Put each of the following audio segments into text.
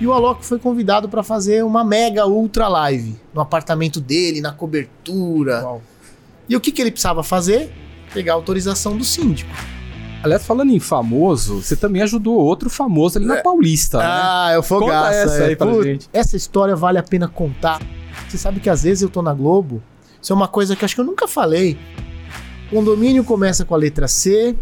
E o Alok foi convidado para fazer uma mega ultra live no apartamento dele, na cobertura. Uau. E o que, que ele precisava fazer? Pegar a autorização do síndico. Aliás, falando em famoso, você também ajudou outro famoso ali na Paulista, né? Ah, é o Conta Fogaça. essa é. aí pra Putz, gente. Essa história vale a pena contar. Você sabe que às vezes eu tô na Globo, isso é uma coisa que acho que eu nunca falei. Condomínio começa com a letra C,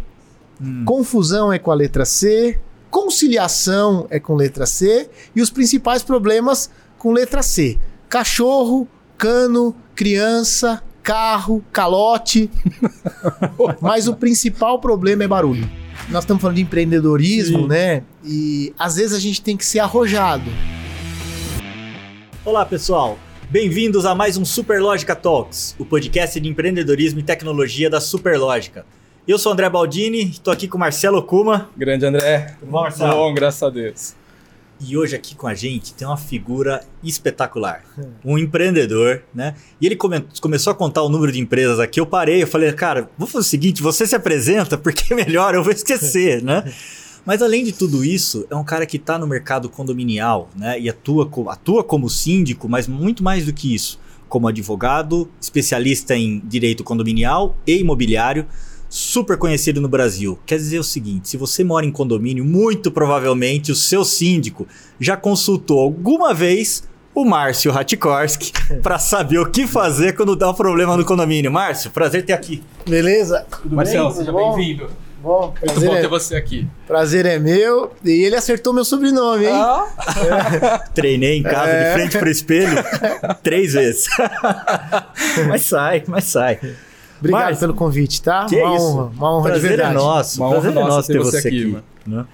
Hum. confusão é com a letra C, conciliação é com letra C e os principais problemas com letra C. Cachorro, cano, criança, carro, calote. Mas o principal problema é barulho. Nós estamos falando de empreendedorismo, Sim. né? E às vezes a gente tem que ser arrojado. Olá, pessoal. Bem-vindos a mais um Superlógica Talks, o podcast de empreendedorismo e tecnologia da Superlógica. Eu sou o André Baldini, estou aqui com o Marcelo Kuma Grande André. Tudo bom, Marcelo? Bom, graças a Deus. e hoje aqui com a gente tem uma figura espetacular, um empreendedor, né? E ele come- começou a contar o número de empresas aqui, eu parei, eu falei, cara, vou fazer o seguinte, você se apresenta porque é melhor, eu vou esquecer, né? Mas além de tudo isso, é um cara que está no mercado condominial, né? E atua, atua como síndico, mas muito mais do que isso, como advogado, especialista em direito condominial e imobiliário, super conhecido no Brasil. Quer dizer o seguinte: se você mora em condomínio, muito provavelmente o seu síndico já consultou alguma vez o Márcio Ratikorsky para saber o que fazer quando dá um problema no condomínio. Márcio, prazer ter aqui. Beleza? Tudo Marcelo, bem? seja bem-vindo. Bom, Muito bom é, ter você aqui. prazer é meu. E ele acertou meu sobrenome, hein? Ah, Treinei em casa É. de frente pro espelho três vezes. mas sai, mas sai. Obrigado Márcio, pelo convite, tá? que uma isso? honra, uma honra de prazer verdade. é nosso. Uma prazer honra é nosso ter você aqui, aqui. mano. né?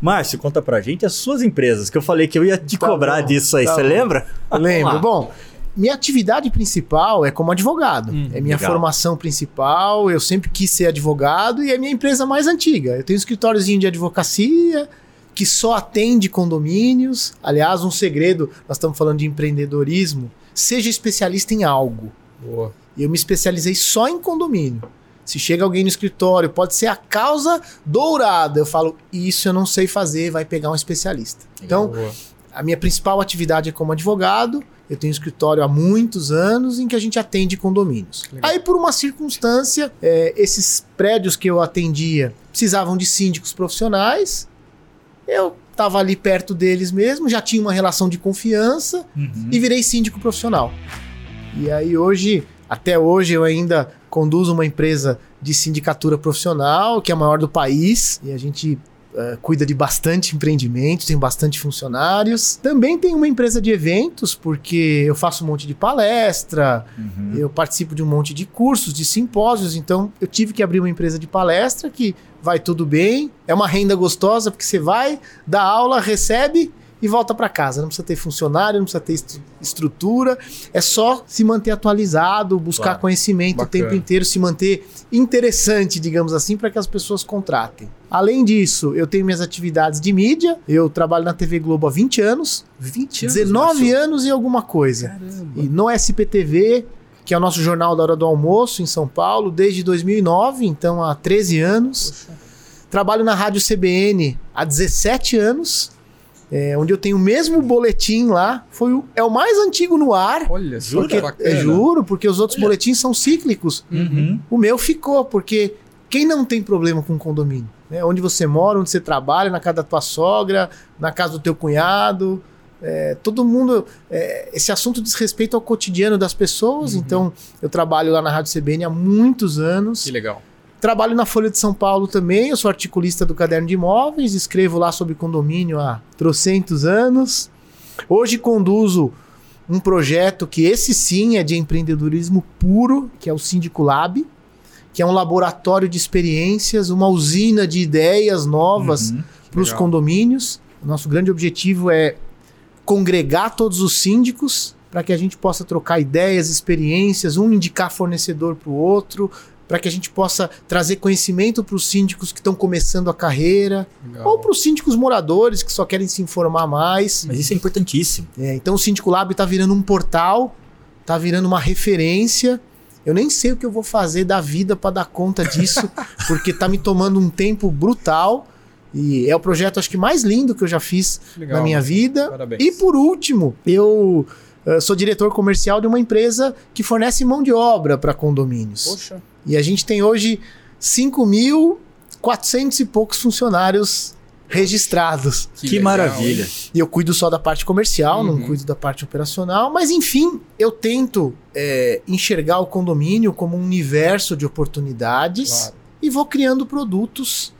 Márcio, conta pra gente as suas empresas, que eu falei que eu ia te Tá cobrar bom, disso aí. tá Você bom. lembra? Lembro. Bom, minha atividade principal é como advogado. Hum, é minha legal. formação principal. Eu sempre quis ser advogado e é minha empresa mais antiga. Eu tenho um escritóriozinho de advocacia que só atende condomínios. Aliás, um segredo, nós estamos falando de empreendedorismo. Seja especialista em algo. boa. Eu me especializei só em condomínio. Se chega alguém no escritório, pode ser a causa dourada. Eu falo, isso eu não sei fazer, vai pegar um especialista. Então, Boa. a minha principal atividade é como advogado. Eu tenho um escritório há muitos anos em que a gente atende condomínios. Legal. Aí, por uma circunstância, é, esses prédios que eu atendia precisavam de síndicos profissionais. Eu estava ali perto deles mesmo, já tinha uma relação de confiança e virei síndico profissional. E aí hoje, até hoje, eu ainda conduzo uma empresa de sindicatura profissional, que é a maior do país, e a gente eh, cuida de bastante empreendimentos, tem bastante funcionários. Também tem uma empresa de eventos, porque eu faço um monte de palestra, Uhum. eu participo de um monte de cursos, de simpósios, então eu tive que abrir uma empresa de palestra que vai tudo bem, é uma renda gostosa, porque você vai, dá aula, recebe e volta para casa. Não precisa ter funcionário, não precisa ter estru- estrutura, é só se manter atualizado, buscar Claro. conhecimento o Bacana. tempo inteiro, se manter interessante, digamos assim, para que as pessoas contratem. Além disso, eu tenho minhas atividades de mídia, eu trabalho na TV Globo há 20 anos, 20 anos. 19 Marcelo. anos e alguma coisa. Caramba. E no SPTV, que é o nosso jornal da hora do almoço em São Paulo, desde 2009, então há 13 anos. Trabalho na Rádio CBN há 17 anos, é, onde eu tenho o mesmo boletim lá. Foi o, é o mais antigo no ar. Olha, que Porque, bacana. é, juro, porque os outros boletins são cíclicos. Uhum. O meu ficou, porque quem não tem problema com condomínio? Né? Onde você mora, onde você trabalha, na casa da tua sogra, na casa do teu cunhado. é, todo mundo. é, esse assunto diz respeito ao cotidiano das pessoas. Então, eu trabalho lá na Rádio CBN há muitos anos. Que legal. Trabalho na Folha de São Paulo também. Eu sou articulista do Caderno de Imóveis, escrevo lá sobre condomínio há trocentos anos. Hoje conduzo um projeto que esse sim é de empreendedorismo puro, que é o Síndico Lab, que é um laboratório de experiências, uma usina de ideias novas Uhum. para os condomínios. Nosso grande objetivo é congregar todos os síndicos para que a gente possa trocar ideias, experiências, um indicar fornecedor para o outro, para que a gente possa trazer conhecimento para os síndicos que estão começando a carreira, legal. ou para os síndicos moradores que só querem se informar mais. Mas isso é importantíssimo. É, então o Síndico Lab está virando um portal, está virando uma referência. Eu nem sei o que eu vou fazer da vida para dar conta disso, porque tá me tomando um tempo brutal. E é o projeto, acho que mais lindo que eu já fiz Legal, na minha vida. Parabéns. E por último, eu eh, sou diretor comercial de uma empresa que fornece mão de obra para condomínios. Poxa. E a gente tem hoje 5.400 e poucos funcionários registrados. Que, legal, maravilha. E eu cuido só da parte comercial, não Uhum. cuido da parte operacional, mas enfim, eu tento é, enxergar o condomínio como um universo de oportunidades Claro. e vou criando produtos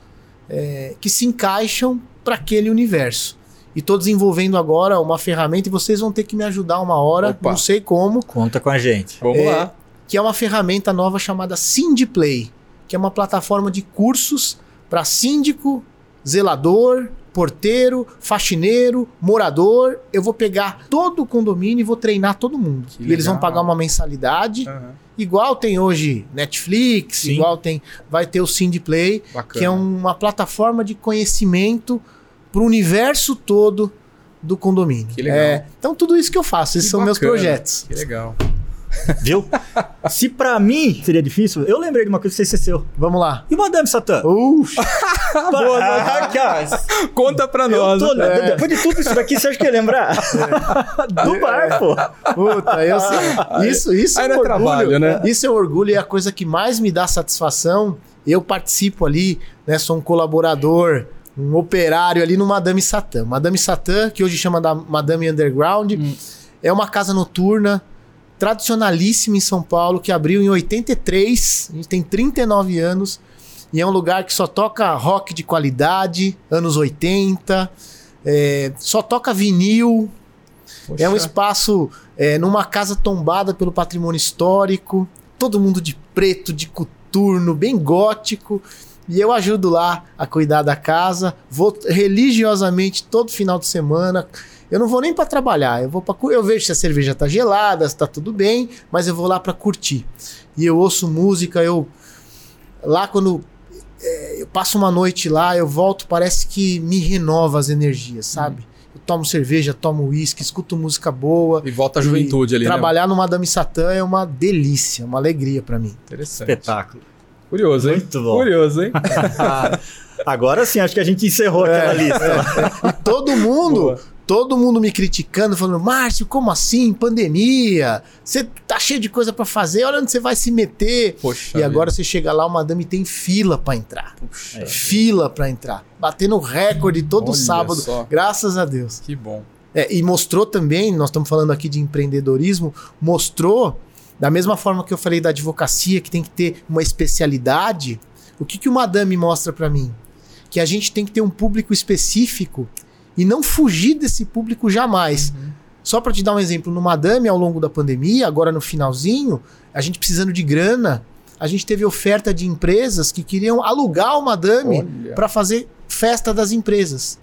é, que se encaixam para aquele universo. E estou desenvolvendo agora uma ferramenta e vocês vão ter que me ajudar uma hora, Opa. não sei como, Conta com a gente. Vamos É, lá. Que é uma ferramenta nova chamada SyndiPlay, que é uma plataforma de cursos para síndico, zelador, porteiro, faxineiro, morador. Eu vou pegar todo o condomínio e vou treinar todo mundo. Que E eles vão legal. pagar uma mensalidade, Aham, igual tem hoje Netflix, Sim. igual tem, vai ter o Bacana. que é uma plataforma de conhecimento para o universo todo do condomínio. Que legal. É, então tudo isso que eu faço, esses Que são meus bacana. projetos. Que legal. Viu? Se pra mim seria difícil, eu lembrei de uma coisa que você esqueceu. Vamos lá. E Madame Satã? Boa, ah, cara, Conta pra eu nós. tô, É. Depois de tudo isso daqui, você acha que ia lembrar? Do bar, pô. Puta, eu sei. Isso, isso Aí é um é orgulho. trabalho, né? Isso é um orgulho e é a coisa que mais me dá satisfação. Eu participo ali, né? Sou um colaborador, um operário ali no Madame Satã. Madame Satã, que hoje chama da Madame Underground, Hum. é uma casa noturna tradicionalíssima em São Paulo, que abriu em 83. A gente tem 39 anos. E é um lugar que só toca rock de qualidade, anos 80. é, só toca vinil, é um Poxa. espaço é, numa casa tombada pelo patrimônio histórico, todo mundo de preto, de coturno, bem gótico. E eu ajudo lá a cuidar da casa, vou religiosamente todo final de semana. Eu não vou nem para trabalhar, eu vou para eu vejo se a cerveja tá gelada, se tá tudo bem, mas eu vou lá para curtir. E eu ouço música, eu lá quando é, eu passo uma noite lá, eu volto, parece que me renova as energias, sabe? Eu tomo cerveja, tomo uísque, escuto música boa. E volta a juventude E ali, né? Trabalhar no Madame Satã é uma delícia, uma alegria pra mim. Interessante. Espetáculo. Curioso, hein? Muito bom. Curioso, hein? Agora sim, acho que a gente encerrou aquela lista. E todo mundo, Boa. Todo mundo me criticando, falando: Márcio, como assim? Pandemia? Você tá cheio de coisa pra fazer, olha onde você vai se meter. Poxa. E agora você chega lá, o Madame tem fila pra entrar. Puxa. Fila pra entrar. Batendo recorde todo Olha sábado. só. Graças a Deus. Que bom. É, e mostrou também, nós estamos falando aqui de empreendedorismo, mostrou, da mesma forma que eu falei da advocacia, que tem que ter uma especialidade, o que, que o Madame mostra para mim? Que a gente tem que ter um público específico e não fugir desse público jamais. Só para te dar um exemplo, no Madame, ao longo da pandemia, agora no finalzinho, a gente precisando de grana, a gente teve oferta de empresas que queriam alugar o Madame para fazer festa das empresas.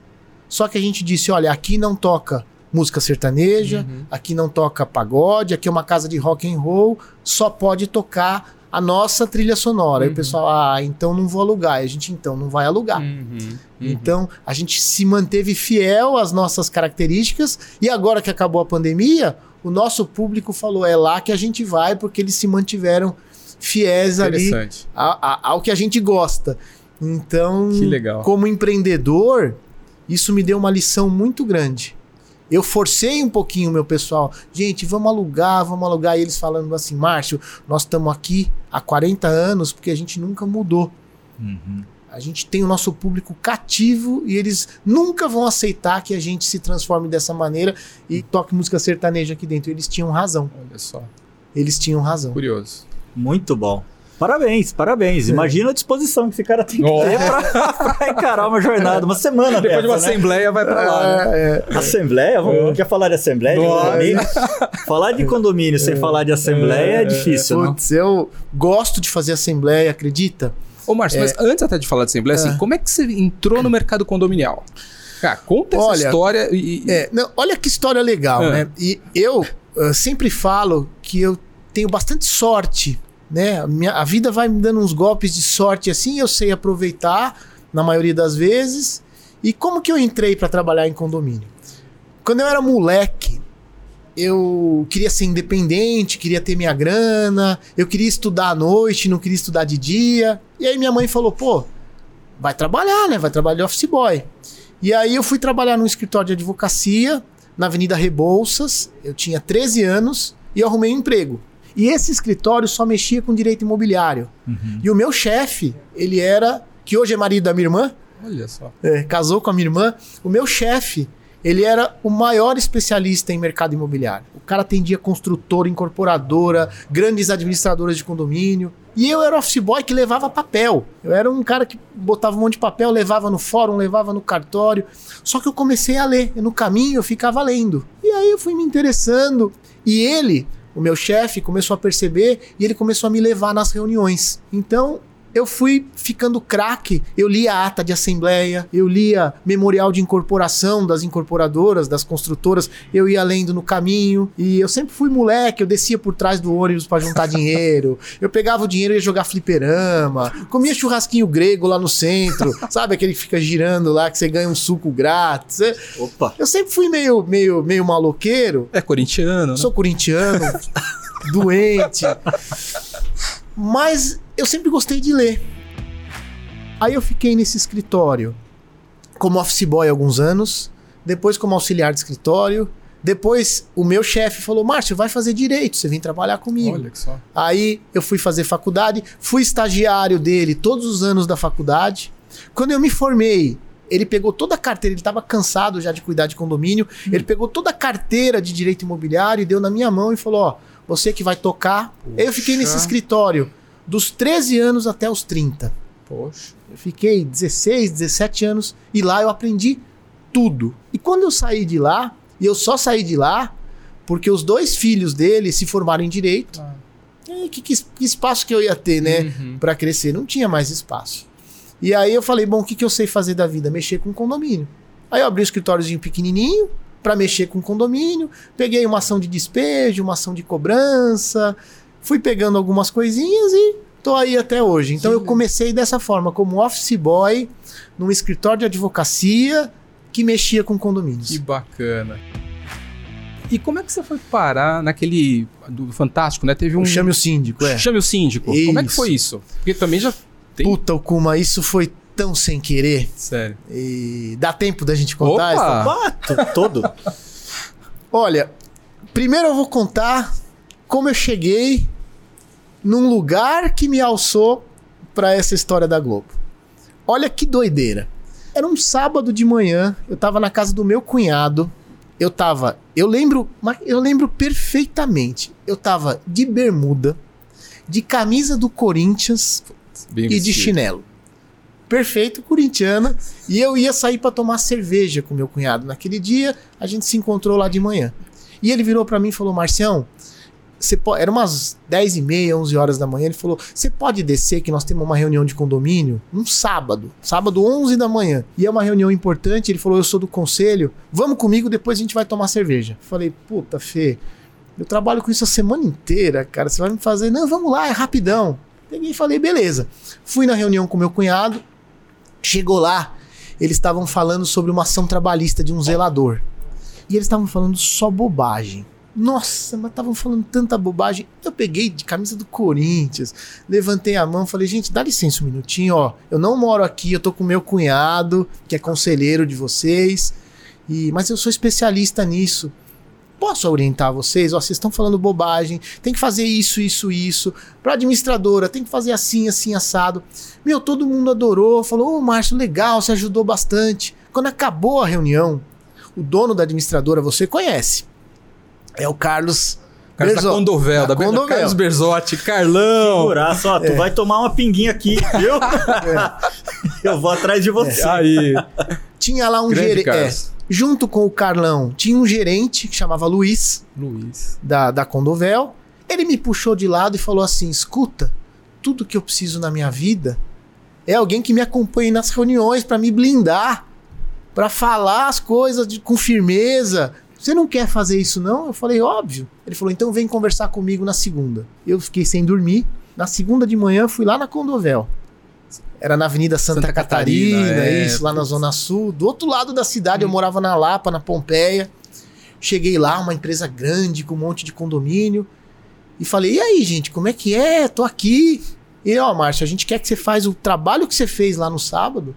Só que a gente disse, olha, aqui não toca música sertaneja, Uhum. aqui não toca pagode, aqui é uma casa de rock and roll, só pode tocar a nossa trilha sonora. Aí Uhum. o pessoal, ah, então não vou alugar. E a gente então não vai alugar. Uhum. Uhum. Então a gente se manteve fiel às nossas características e agora que acabou a pandemia, o nosso público falou é lá que a gente vai porque eles se mantiveram fiéis ali a- a- ao que a gente gosta. Então, como empreendedor, isso me deu uma lição muito grande. Eu forcei um pouquinho o meu pessoal. Gente, vamos alugar, vamos alugar. E eles falando assim, Márcio, nós estamos aqui há 40 anos porque a gente nunca mudou. Uhum. A gente tem o nosso público cativo e eles nunca vão aceitar que a gente se transforme dessa maneira e toque música sertaneja aqui dentro. Eles tinham razão. Olha só. Eles tinham razão. Curioso. Muito bom. Parabéns, parabéns. É. Imagina a disposição que esse cara tem que Oh. ter pra, pra encarar uma jornada, uma semana Depois de uma dessa, né? assembleia, vai pra lá. né? É, é. Assembleia? Vamos, Quer falar de assembleia? De condomínio? falar de condomínio sem falar de assembleia é, É, difícil, não? Putz, eu gosto de fazer assembleia, acredita? Ô, Márcio, mas antes até de falar de assembleia, assim, É. como é que você entrou no mercado condominial? Cara, conta essa Olha, história e. e- É, não, olha que história legal, É. né? E eu ah, sempre falo que eu tenho bastante sorte, né? A, minha- a vida vai me dando uns golpes de sorte assim, eu sei aproveitar na maioria das vezes. E como que eu entrei para trabalhar em condomínio? Quando eu era moleque, eu queria ser independente, queria ter minha grana, eu queria estudar à noite, não queria estudar de dia. E aí minha mãe falou: pô, vai trabalhar, né? Vai trabalhar de office boy. E aí eu fui trabalhar num escritório de advocacia na Avenida Rebouças. Eu tinha 13 anos e arrumei um emprego. E esse escritório só mexia com direito imobiliário. Uhum. E o meu chefe, ele era, que hoje é marido da minha irmã, Olha só. é, casou com a minha irmã. O meu chefe, ele era o maior especialista em mercado imobiliário. O cara atendia construtora, incorporadora, grandes administradoras de condomínio. E eu era office boy que levava papel. Eu era um cara que botava um monte de papel, levava no fórum, levava no cartório. Só que eu comecei a ler. E no caminho eu ficava lendo. E aí eu fui me interessando. E ele, o meu chefe, começou a perceber e ele começou a me levar nas reuniões. Então eu fui ficando craque. Eu lia ata de assembleia, eu lia memorial de incorporação das incorporadoras, das construtoras, eu ia lendo no caminho. E eu sempre fui moleque, eu descia por trás do ônibus para juntar dinheiro. Eu pegava o dinheiro e ia jogar fliperama. Comia churrasquinho grego lá no centro, sabe aquele que fica girando lá que você ganha um suco grátis. Eu- Opa. Eu sempre fui meio, meio, meio maloqueiro. É corintiano, né? Sou corintiano, doente. Mas eu sempre gostei de ler. Aí eu fiquei nesse escritório como office boy alguns anos, depois como auxiliar de escritório. Depois o meu chefe falou: Márcio, vai fazer direito, você vem trabalhar comigo. Olha que só. Aí eu fui fazer faculdade, fui estagiário dele todos os anos da faculdade. Quando eu me formei, ele pegou toda a carteira, ele estava cansado já de cuidar de condomínio, ele pegou toda a carteira de direito imobiliário e deu na minha mão e falou: Ó, você que vai tocar. Aí eu fiquei nesse escritório dos 13 anos até os 30. Poxa. Eu fiquei 16, 17 anos e lá eu aprendi tudo. E quando eu saí de lá, e eu só saí de lá porque os dois filhos dele se formaram em direito. Ah. E que, que que espaço que eu ia ter, né, Uhum. Pra crescer? Não tinha mais espaço. E aí eu falei, bom, o que, que eu sei fazer da vida? Mexer com condomínio. Aí eu abri um escritóriozinho pequenininho pra mexer com condomínio, peguei uma ação de despejo, uma ação de cobrança, fui pegando algumas coisinhas e tô aí até hoje. Então Que eu comecei dessa forma, como office boy, num escritório de advocacia que mexia com condomínios. Que bacana. E como é que você foi parar naquele do Fantástico, né? Teve um Chame o síndico, é. Chame o síndico. Como é que Isso. foi isso? Porque também já tem Puta, o Kuma, isso foi tão sem querer. sério. E dá tempo da gente contar? Opa! essa- Opa, to- todo. Olha, primeiro eu vou contar como eu cheguei num lugar que me alçou pra essa história da Globo. Olha que doideira. Era um sábado de manhã, eu tava na casa do meu cunhado. Eu tava, eu lembro, eu lembro perfeitamente. Eu tava de bermuda, de camisa do Corinthians Bem e de vestido. chinelo. Perfeito, corintiana. E eu ia sair pra tomar cerveja com meu cunhado. Naquele dia, a gente se encontrou lá de manhã. E ele virou pra mim e falou: Marcião, pode... era umas 10 e meia, 11 horas da manhã. Ele falou: Você pode descer que nós temos uma reunião de condomínio um sábado, sábado 11 da manhã. E é uma reunião importante. Ele falou: Eu sou do conselho, vamos comigo, depois a gente vai tomar cerveja. Falei: Puta, Fê, eu trabalho com isso a semana inteira, cara. Você vai me fazer? Não, vamos lá, é rapidão. Peguei e falei: Beleza. Fui na reunião com meu cunhado. Chegou lá, eles estavam falando sobre uma ação trabalhista de um zelador. E eles estavam falando só bobagem. Nossa, mas estavam falando tanta bobagem. Eu peguei de camisa do Corinthians, levantei a mão, falei, gente, dá licença um minutinho, ó. Eu não moro aqui, eu tô com meu cunhado, que é conselheiro de vocês, e mas eu sou especialista nisso. Posso orientar vocês? Ó, vocês estão falando bobagem, tem que fazer isso, isso, isso. Pra administradora, tem que fazer assim, assim, assado. Meu, todo mundo adorou, falou: Ô, Márcio, legal, você ajudou bastante. Quando acabou a reunião, o dono da administradora você conhece. É o Carlos. Carlos da Berzo- Condovel, da, da Condovel. Carlos Berzotti, Carlão. Figuraça, ó, tu vai tomar uma pinguinha aqui, viu? Eu vou atrás de você. Aí, Tinha lá um gerente. Carlos. junto com o Carlão, tinha um gerente que chamava Luiz, Luiz. da, da Condovel. Ele me puxou de lado e falou assim: escuta, tudo que eu preciso na minha vida é alguém que me acompanhe nas reuniões para me blindar, para falar as coisas de- com firmeza. Você não quer fazer isso, não? Eu falei, óbvio. Ele falou, então vem conversar comigo na segunda. Eu fiquei sem dormir. Na segunda de manhã, fui lá na Condovel. Era na Avenida Santa, Santa Catarina, Catarina, é, isso, lá na. Zona Sul. Do outro lado da cidade, eu morava na Lapa, na Pompeia. Cheguei lá, uma empresa grande, com um monte de condomínio. E falei, e aí, gente, como é que é? Tô aqui. E ó, Márcio, a gente quer que você faça o trabalho que você fez lá no sábado,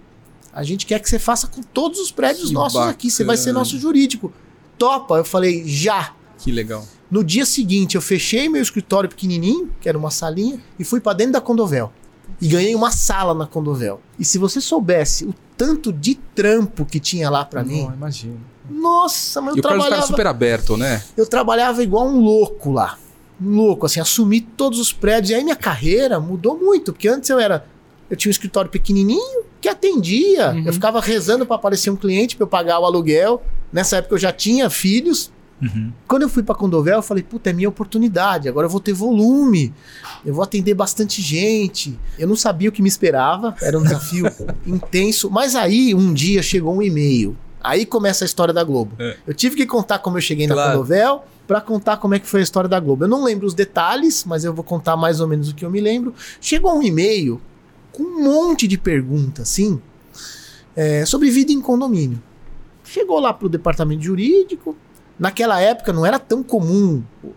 a gente quer que você faça com todos os prédios Que nossos aqui. Você vai ser bacana. nosso jurídico. Topa. Eu falei, já. Que legal. No dia seguinte, eu fechei meu escritório pequenininho, que era uma salinha, e fui pra dentro da Condovel. E ganhei uma sala na Condovel. E se você soubesse o tanto de trampo que tinha lá pra mim, Não, imagina. nossa, mas E eu o Carlos cara trabalhava, super aberto, né? eu trabalhava igual um louco lá. Um louco, assim, assumi todos os prédios. E aí minha carreira mudou muito, porque antes eu era. Eu tinha um escritório pequenininho que atendia. Uhum. Eu ficava rezando pra aparecer um cliente pra eu pagar o aluguel. Nessa época eu já tinha filhos. Uhum. Quando eu fui pra Condovel, eu falei, puta, é minha oportunidade. Agora eu vou ter volume. Eu vou atender bastante gente. Eu não sabia o que me esperava. Era um desafio intenso. Mas aí, um dia, chegou um e-mail. Aí começa a história da Globo. É. Eu tive que contar como eu cheguei na Claro. Condovel pra contar como é que foi a história da Globo. Eu não lembro os detalhes, mas eu vou contar mais ou menos o que eu me lembro. Chegou um e-mail com um monte de perguntas, assim, é, sobre vida em condomínio. Chegou lá pro departamento jurídico. Naquela época não era tão comum. o-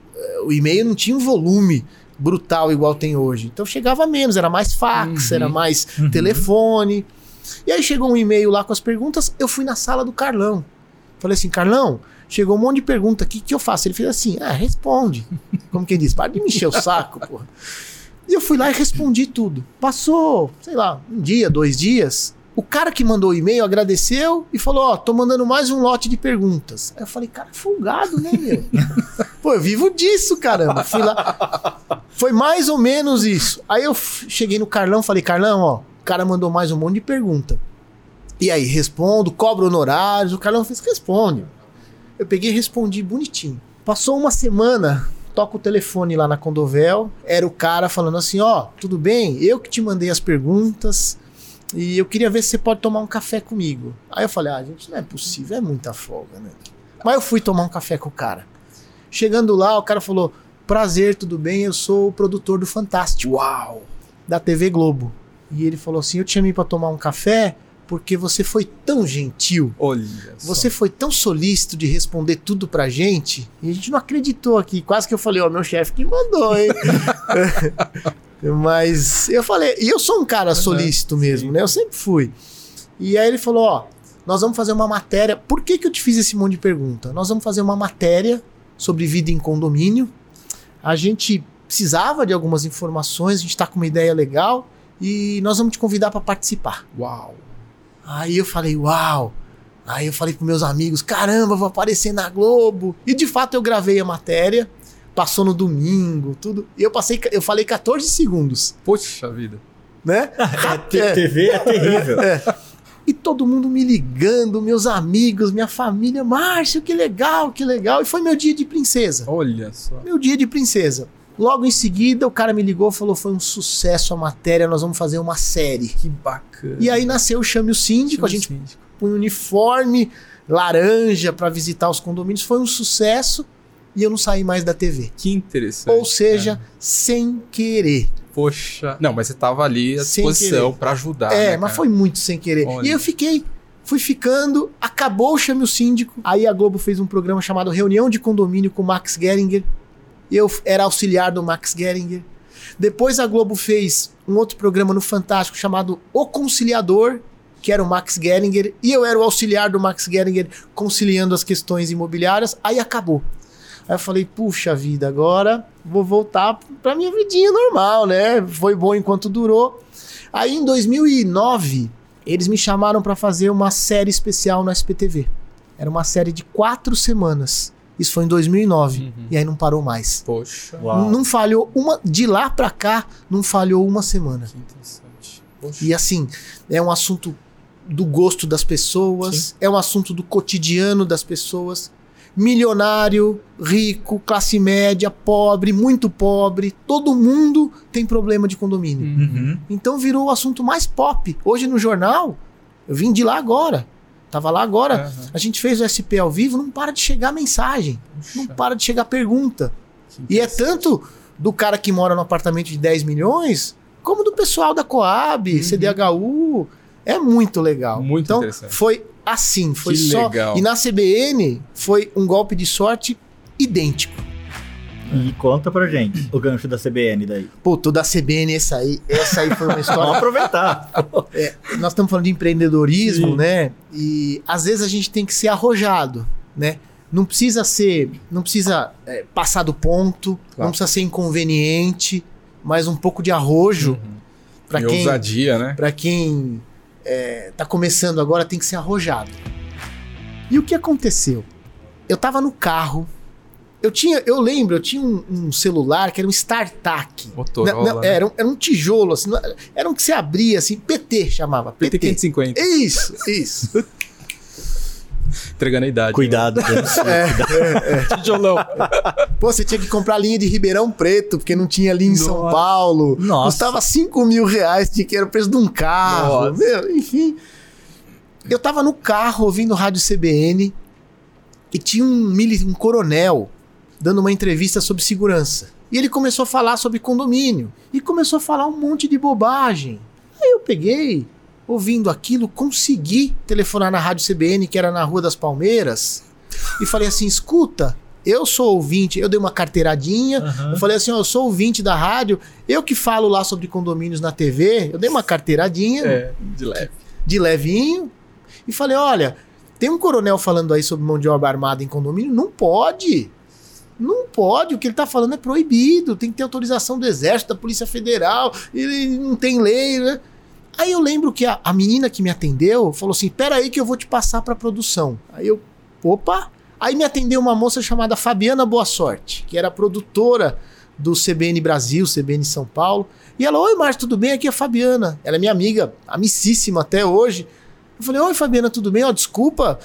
O e-mail não tinha um volume brutal igual tem hoje. Então chegava menos, era mais fax, Uhum. era mais Uhum. telefone. E aí chegou um e-mail lá com as perguntas, eu fui na sala do Carlão. Falei assim, Carlão, chegou um monte de pergunta aqui, o que eu faço? Ele fez assim, ah, responde. Como quem diz, para de me encher o saco, porra. E eu fui lá e respondi tudo. Passou, sei lá, um dia, dois dias. O cara que mandou o e-mail agradeceu e falou: Ó, tô mandando mais um lote de perguntas. Aí eu falei, cara, folgado, né, meu? Pô, eu vivo disso, caramba. Fui lá. Foi mais ou menos isso. Aí eu cheguei no Carlão falei, Carlão, ó, o cara mandou mais um monte de pergunta. E aí, respondo, cobro honorários. O Carlão fez, responde. Eu peguei e respondi bonitinho. Passou uma semana, toca o telefone lá na Condovel. Era o cara falando assim: Ó, tudo bem? Eu que te mandei as perguntas. E eu queria ver se você pode tomar um café comigo. Aí eu falei: Ah, gente, não é possível, é muita folga, né? Mas eu fui tomar um café com o cara. Chegando lá, o cara falou: Prazer, tudo bem? Eu sou o produtor do Fantástico. Uau! Da TV Globo. E ele falou assim: Eu te chamei pra tomar um café porque você foi tão gentil. Olha Você foi tão solícito de responder tudo pra gente e a gente não acreditou aqui. Quase que eu falei, ó, meu chefe que mandou, hein? Mas eu falei, e eu sou um cara solícito mesmo, né? Eu sempre fui. E aí ele falou, ó, nós vamos fazer uma matéria. Por que, que eu te fiz esse monte de pergunta? Nós vamos fazer uma matéria sobre vida em condomínio. A gente precisava de algumas informações, a gente tá com uma ideia legal e nós vamos te convidar para participar. Uau. Aí eu falei, uau. Aí eu falei pros meus amigos, caramba, vou aparecer na Globo. E de fato eu gravei a matéria, passou no domingo, tudo. E eu passei, eu falei 14 segundos, Poxa vida. né? É, T- TV é terrível. E todo mundo me ligando, meus amigos, minha família, Márcio, que legal, que legal. E foi meu dia de princesa. Olha só. Meu dia de princesa. Logo em seguida, o cara me ligou e falou: foi um sucesso a matéria, nós vamos fazer uma série. Que bacana. E aí nasceu o Chame o Síndico, a gente Síndico. põe um uniforme laranja pra visitar os condomínios. Foi um sucesso e eu não saí mais da TV. Que interessante. Ou seja, sem querer. Poxa. Não, mas você tava ali à disposição pra ajudar. é, né, mas foi muito sem querer. Olha. E eu fiquei. Fui ficando, acabou o Chame o Síndico. Aí a Globo fez um programa chamado Reunião de Condomínio com o Max Geringer. Eu era auxiliar do Max Geringer. Depois a Globo fez um outro programa no Fantástico chamado O Conciliador, que era o Max Geringer, e eu era o auxiliar do Max Geringer conciliando as questões imobiliárias. Aí acabou. Aí eu falei, puxa vida, agora vou voltar pra minha vidinha normal, né? Foi bom enquanto durou. Aí em 2009, eles me chamaram pra fazer uma série especial no SPTV. Era uma série de quatro semanas. Isso foi em 2009. Uhum. E aí não parou mais. Poxa. Uau. Não falhou uma. De lá pra cá, não falhou uma semana. Que interessante. Poxa. E assim, é um assunto do gosto das pessoas, é um assunto do cotidiano das pessoas. Milionário, rico, classe média, pobre, muito pobre, todo mundo tem problema de condomínio. Uhum. Então virou o assunto mais pop. Hoje no jornal, eu vim de lá agora. Tava lá agora. Aham. A gente fez o SP ao vivo, não para de chegar mensagem, não Poxa, para de chegar pergunta. E é tanto do cara que mora no apartamento de 10 milhões, como do pessoal da Coab, Uhum. CDHU. É muito legal. Muito então, interessante. foi assim, foi Que só. legal. E na CBN foi um golpe de sorte idêntico. E conta pra gente o gancho da CBN daí. Pô, da CBN, essa aí, essa aí foi uma história. Vamos aproveitar. É, nós estamos falando de empreendedorismo, Sim. né? E às vezes a gente tem que ser arrojado, né? Não precisa ser, não precisa é, passar do ponto, não precisa ser inconveniente, mas um pouco de arrojo para E quem, ousadia, né? para quem é, tá começando agora tem que ser arrojado. E o que aconteceu? Eu tava no carro. Eu tinha, eu lembro, eu tinha um, um celular que era um StarTAC. Motorola. Não, não, era, um, era um tijolo, assim, era- um que você abria, assim, PT chamava. PT 550. Isso, isso. Entregando a idade. Cuidado. É. Tijolão. Pô, você tinha que comprar linha de Ribeirão Preto, porque não tinha linha em São. Paulo. Nossa. Custava 5 mil reais, tinha que era o preço de um carro. Nossa. Meu, enfim. Eu tava no carro ouvindo rádio CBN e tinha um, mili- um coronel dando uma entrevista sobre segurança. E ele começou a falar sobre condomínio. E começou a falar um monte de bobagem. Aí eu peguei, ouvindo aquilo, consegui telefonar na rádio CBN, que era na Rua das Palmeiras, e falei assim: escuta, eu sou ouvinte, eu dei uma carteiradinha, eu falei assim: ó, eu sou ouvinte da rádio, eu que falo lá sobre condomínios na TV, eu dei uma carteiradinha É, de leve. de levinho e falei: olha, tem um coronel falando aí sobre mão de obra armada em condomínio, não pode. Não pode, o que ele tá falando é proibido, tem que ter autorização do Exército, da Polícia Federal, ele não tem lei, né? Aí eu lembro que a, a menina que me atendeu falou assim: pera aí que eu vou te passar pra produção. Aí eu, opa! Aí me atendeu uma moça chamada Fabiana Boa Sorte, que era produtora do CBN Brasil, CBN São Paulo. E ela, oi Márcio, tudo bem? Aqui é a Fabiana. Ela é minha amiga, amicíssima até hoje. Eu falei, oi Fabiana, tudo bem? Ó, desculpa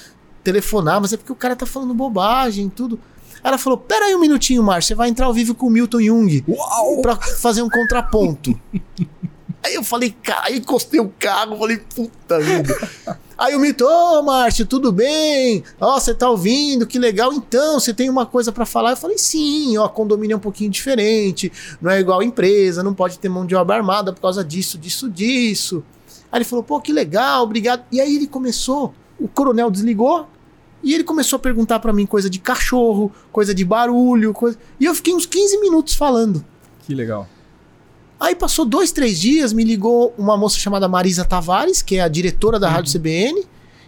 telefonar, mas é porque o cara tá falando bobagem e tudo. Ela falou, pera aí um minutinho, Márcio, você vai entrar ao vivo com o Milton Jung Uau! pra fazer um contraponto. Aí eu falei, cara, aí encostei o carro, falei, puta vida. Aí o Milton, ô Márcio, tudo bem? Ó, você tá ouvindo, que legal. Então, você tem uma coisa pra falar? Eu falei, sim, ó, condomínio é um pouquinho diferente, não é igual empresa, não pode ter mão de obra armada por causa disso, disso, disso. Aí ele falou, pô, que legal, obrigado. E aí ele começou, o coronel desligou, e ele começou a perguntar pra mim coisa de cachorro, coisa de barulho, coisa... E eu fiquei uns 15 minutos falando. Que legal. Aí passou dois, três dias, me ligou uma moça chamada Marisa Tavares, que é a diretora da Rádio CBN,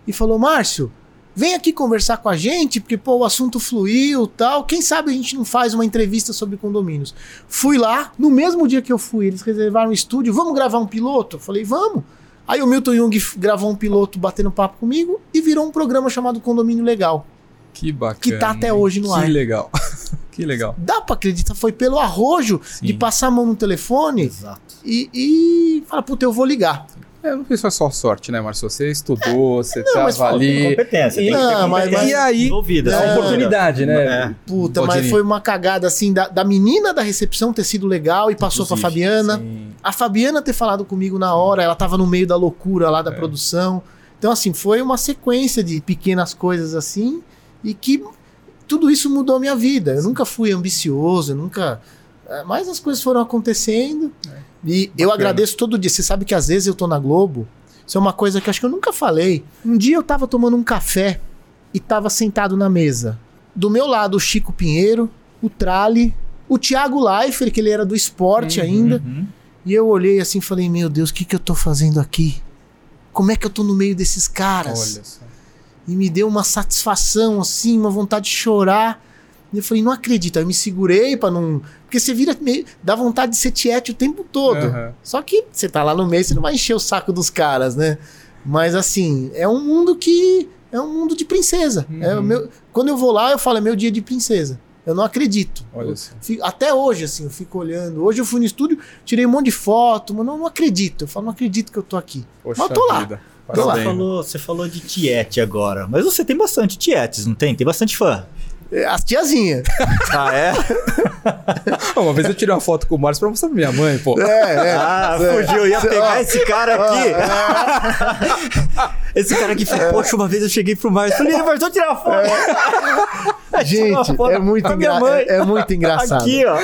e falou: Márcio, vem aqui conversar com a gente, porque pô, o assunto fluiu tal. Quem sabe a gente não faz uma entrevista sobre condomínios? Fui lá, no mesmo dia que eu fui, eles reservaram um estúdio, vamos gravar um piloto? Falei, vamos. Aí o Milton Jung gravou um piloto batendo papo comigo e virou um programa chamado Condomínio Legal. Que bacana. Que tá até hoje no que ar. legal. que legal. Dá pra acreditar, foi pelo arrojo Sim. de passar a mão no telefone Exato. e, e falar, puta, eu vou ligar. É, não foi só sorte, né, Márcio? Você estudou, você mas tava falta ali. Competência. Tem que ter Não, mas- competência E aí, envolvida. É. oportunidade, né? É. Puta, mas foi uma cagada assim da, da menina da recepção ter sido legal e passou pra Inclusive, Fabiana. Sim. A Fabiana ter falado comigo na hora, ela tava no meio da loucura lá da É. produção. Então, assim, foi uma sequência de pequenas coisas assim e que tudo isso mudou a minha vida. Eu nunca fui ambicioso, eu nunca. é, Mas as coisas foram acontecendo. E eu Bacana. agradeço todo dia. Você sabe que às vezes eu tô na Globo. Isso é uma coisa que eu acho que eu nunca falei. Um dia eu tava tomando um café e tava sentado na mesa. Do meu lado, o Chico Pinheiro, o Trali, o Thiago Leifert, que ele era do esporte Uhum, ainda. Uhum. E eu olhei assim e falei: Meu Deus, o que, que eu tô fazendo aqui? Como é que eu tô no meio desses caras? Olha só. E me deu uma satisfação, assim, uma vontade de chorar. E eu falei: Não acredito. Aí eu me segurei pra não. Porque você vira meio. dá vontade de ser tiete o tempo todo. Aham. Só que você tá lá no meio, você não vai encher o saco dos caras, né? Mas assim, é um mundo que. É um mundo de princesa. É Uhum. meu, quando eu vou lá, eu falo: É meu dia de princesa. Eu não acredito. Olha só. Fico- até hoje, assim, eu fico olhando. Hoje eu fui no estúdio, tirei um monte de foto, mas não, não acredito. Eu falo, não acredito que eu tô aqui. Poxa Mas eu tô lá. vida. Lá. Você falou, você falou de tiete agora, mas você tem bastante tietes, não tem? Tem bastante fã. É, As tiazinhas. Ah, é? Uma vez eu tirei uma foto com o Márcio pra mostrar pra minha mãe, pô. É, é. Ah, É. fugiu. Eu ia pegar esse cara aqui. esse cara aqui falou, poxa, uma vez eu cheguei pro Márcio. Falei, Márcio, vou tirar uma foto. Uma Gente, foto é muito, engra- é, é muito engraçado. Aqui, ó.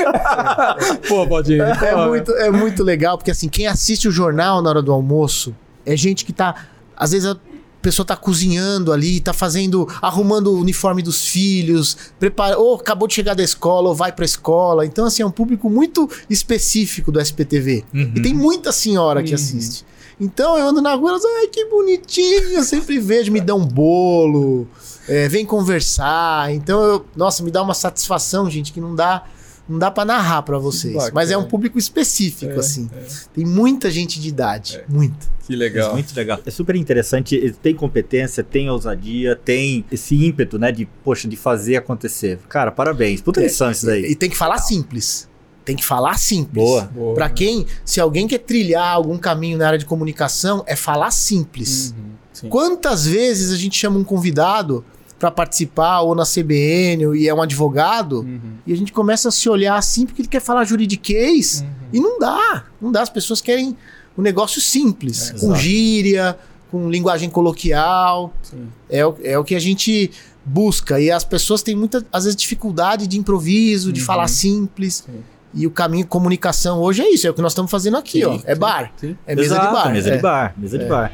Pô, Baldinho. É muito, é muito legal, porque assim, quem assiste o jornal na hora do almoço é gente que tá, às vezes, a pessoa tá cozinhando ali, tá fazendo, arrumando o uniforme dos filhos, prepara, ou acabou de chegar da escola, ou vai pra escola. Então, assim, é um público muito específico do SPTV. Uhum. E tem muita senhora que Uhum. assiste. Então eu ando na rua, elas, ai, que bonitinho, eu sempre vejo, me dá um bolo, é, vem conversar. Então, eu, nossa, me dá uma satisfação, gente, que não dá, não dá para narrar para vocês. bacana. Mas é um público específico, É, assim. Tem muita gente de idade, muita. Que É legal. muito legal. É super interessante. ele Tem competência, tem ousadia, tem esse ímpeto, né? De, poxa, de fazer acontecer. Cara, parabéns. Puta É, lição isso daí. E tem que falar simples. Tem que falar simples. Boa. Boa. Pra quem, se alguém quer trilhar algum caminho na área de comunicação, é falar simples. Uhum, sim. Quantas vezes a gente chama um convidado pra participar ou na CBN ou- e é um advogado Uhum, e a gente começa a se olhar assim porque ele quer falar juridiquês uhum. e não dá, não dá. As pessoas querem um negócio simples, É, com exato. gíria, com linguagem coloquial. Sim. É o, é o que a gente busca e as pessoas têm muita, às vezes, dificuldade de improviso, de Uhum. falar simples. Sim. E o caminho de comunicação hoje é isso, é o que nós estamos fazendo aqui, Sim, ó. É bar, é mesa Exato, de bar. Mesa é. de bar, mesa de É. bar.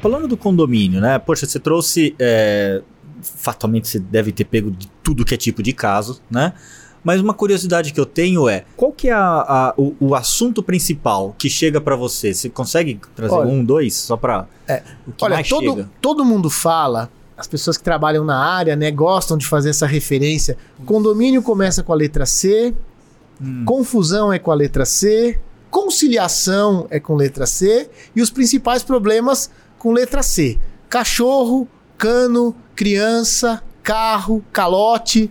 Falando do condomínio, né? Poxa, você trouxe. é, fatalmente você deve ter pego de tudo que é tipo de caso, né? Mas uma curiosidade que eu tenho é: qual que é a- a- o, o assunto principal que chega pra você? Você consegue trazer Olha- um, dois, só pra. É. O que Olha, mais todo, chega? todo mundo fala, as pessoas que trabalham na área, né, gostam de fazer essa referência. Condomínio começa com a letra C, Hum. confusão é com a letra C, conciliação é com letra C e os principais problemas com letra C: cachorro, cano, criança, carro, calote.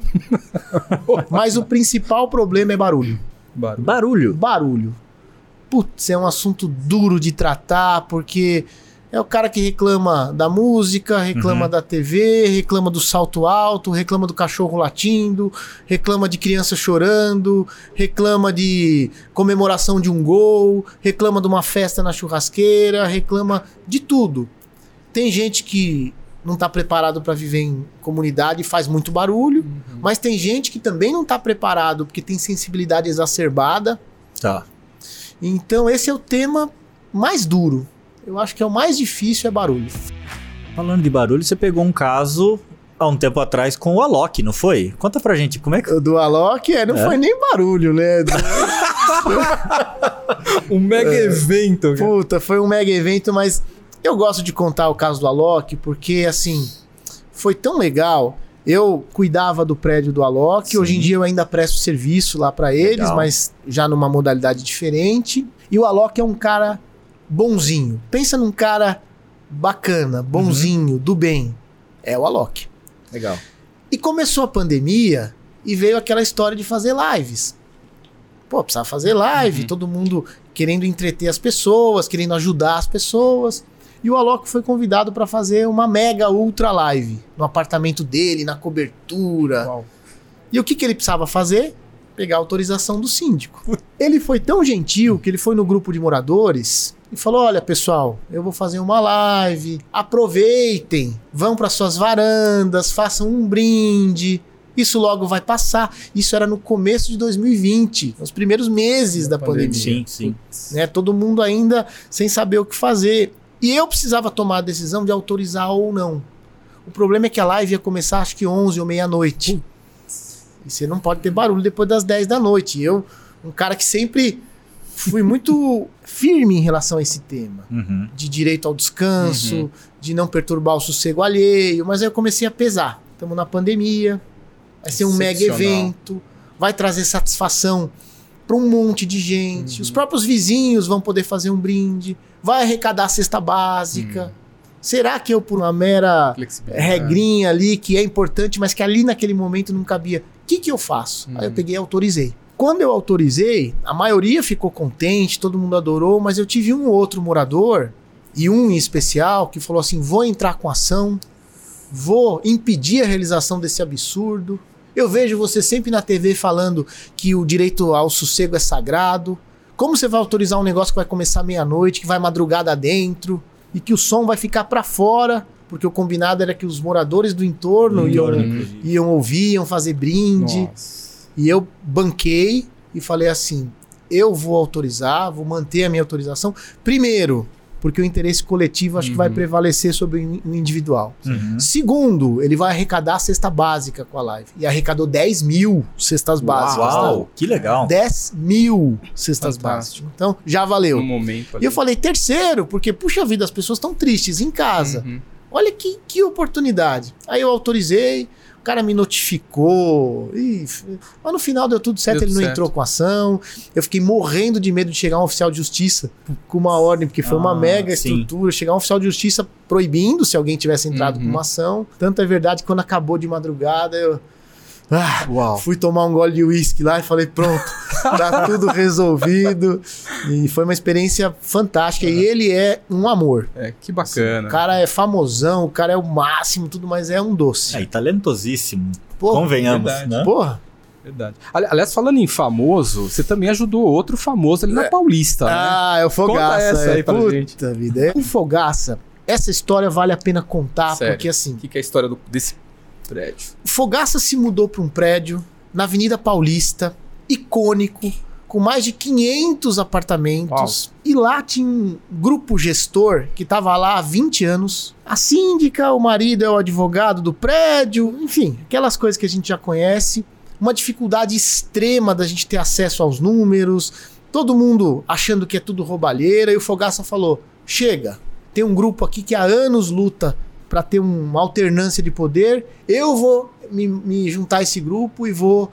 Mas o principal problema é barulho. Barulho. Barulho. Barulho. Putz, é um assunto duro de tratar, porque é o cara que reclama da música, reclama Uhum. da TV, reclama do salto alto, reclama do cachorro latindo, reclama de criança chorando, reclama de comemoração de um gol, reclama de uma festa na churrasqueira, reclama de tudo. Tem gente que não está preparado para viver em comunidade e faz muito barulho, Uhum. mas tem gente que também não está preparado porque tem sensibilidade exacerbada. Tá. Então esse é o tema mais duro. Eu acho que é o mais difícil é barulho. Falando de barulho, você pegou um caso há um tempo atrás com o Alok, não foi? Conta pra gente como é que. O do Alok é, não É? foi nem barulho, né? Um mega evento. cara. Puta, foi um mega evento, mas eu gosto de contar o caso do Alok porque assim, foi tão legal. Eu cuidava do prédio do Alok, Sim. hoje em dia eu ainda presto serviço lá pra eles, Legal. mas já numa modalidade diferente. E o Alok é um cara bonzinho. Pensa num cara bacana, bonzinho, do bem. É o Alok. Legal. E começou a pandemia e veio aquela história de fazer lives. Pô, precisava fazer live, Uhum. todo mundo querendo entreter as pessoas, querendo ajudar as pessoas. E o Alok foi convidado para fazer uma mega ultra live no apartamento dele, na cobertura. Uau. E o que, que ele precisava fazer? Pegar a autorização do síndico. Ele foi tão gentil que ele foi no grupo de moradores e falou: Olha, pessoal, eu vou fazer uma live. Aproveitem, vão para suas varandas, façam um brinde. Isso logo vai passar. Isso era no começo de 2020, nos primeiros meses da pandemia Sim, sim. né? Todo mundo ainda sem saber o que fazer. E eu precisava tomar a decisão de autorizar ou não. O problema é que a live ia começar acho que 11 ou meia-noite. E você não pode ter barulho depois das 10 da noite. E eu, um cara que sempre fui muito firme em relação a esse tema. Uhum. De direito ao descanso, Uhum. de não perturbar o sossego alheio. Mas aí eu comecei a pesar. Estamos na pandemia, vai ser um mega evento, vai trazer satisfação para um monte de gente. Uhum. Os próprios vizinhos vão poder fazer um brinde, vai arrecadar a cesta básica. Uhum. Será que eu, por uma mera regrinha ali, que é importante, mas que ali naquele momento não cabia, o que, que eu faço? Uhum. Aí eu peguei e autorizei. Quando eu autorizei, a maioria ficou contente, todo mundo adorou, mas eu tive um outro morador, e um em especial, que falou assim: vou entrar com ação, vou impedir a realização desse absurdo. Eu vejo você sempre na TV falando que o direito ao sossego é sagrado. Como você vai autorizar um negócio que vai começar meia-noite, que vai madrugada dentro, e que o som vai ficar para fora? Porque o combinado era que os moradores do entorno Do iam, entorno, iam ouvir, iam fazer brinde. Nossa. E eu banquei e falei assim: eu vou autorizar, vou manter a minha autorização. Primeiro, porque o interesse coletivo acho que vai Uhum. prevalecer sobre o individual. Uhum. Segundo, ele vai arrecadar a cesta básica com a live. E arrecadou 10 mil cestas básicas. Uau, que legal. 10 mil cestas Fantástico. básicas. Então, já valeu. No momento ali. E eu falei, terceiro, porque, puxa vida, as pessoas estão tristes em casa. Uhum. Olha que, que oportunidade. Aí eu autorizei, cara me notificou. E, mas no final deu tudo certo, Deu ele não certo. entrou com ação. Eu fiquei morrendo de medo de chegar um oficial de justiça com uma ordem, porque foi uma Ah, mega sim. estrutura. Chegar um oficial de justiça proibindo se alguém tivesse entrado Uhum. com uma ação. Tanto é verdade que quando acabou de madrugada, eu. Ah, Uau. Fui tomar um gole de uísque lá e falei, pronto, tá tudo resolvido. E foi uma experiência fantástica. E ele é um amor. É, que bacana. O cara é famosão, o cara é o máximo, tudo, mas é um doce. Aí, talentosíssimo. Porra, Convenhamos, verdade. né? porra. Verdade. Ali- Aliás, falando em famoso, você também ajudou outro famoso ali na Paulista, né? Ah, é o Fogaça. Conta essa é, aí pra puta gente. vida. É. O Fogaça, essa história vale a pena contar, Sério? porque assim, O que, que é a história do- desse prédio? o Fogaça se mudou para um prédio na Avenida Paulista, icônico, com mais de 500 apartamentos. E lá tinha um grupo gestor que estava lá há 20 anos. A síndica, o marido é o advogado do prédio, enfim, aquelas coisas que a gente já conhece. Uma dificuldade extrema da gente ter acesso aos números. Todo mundo achando que é tudo roubalheira. E o Fogaça falou: chega, tem um grupo aqui que há anos luta para ter uma alternância de poder. Eu vou me, me juntar a esse grupo e vou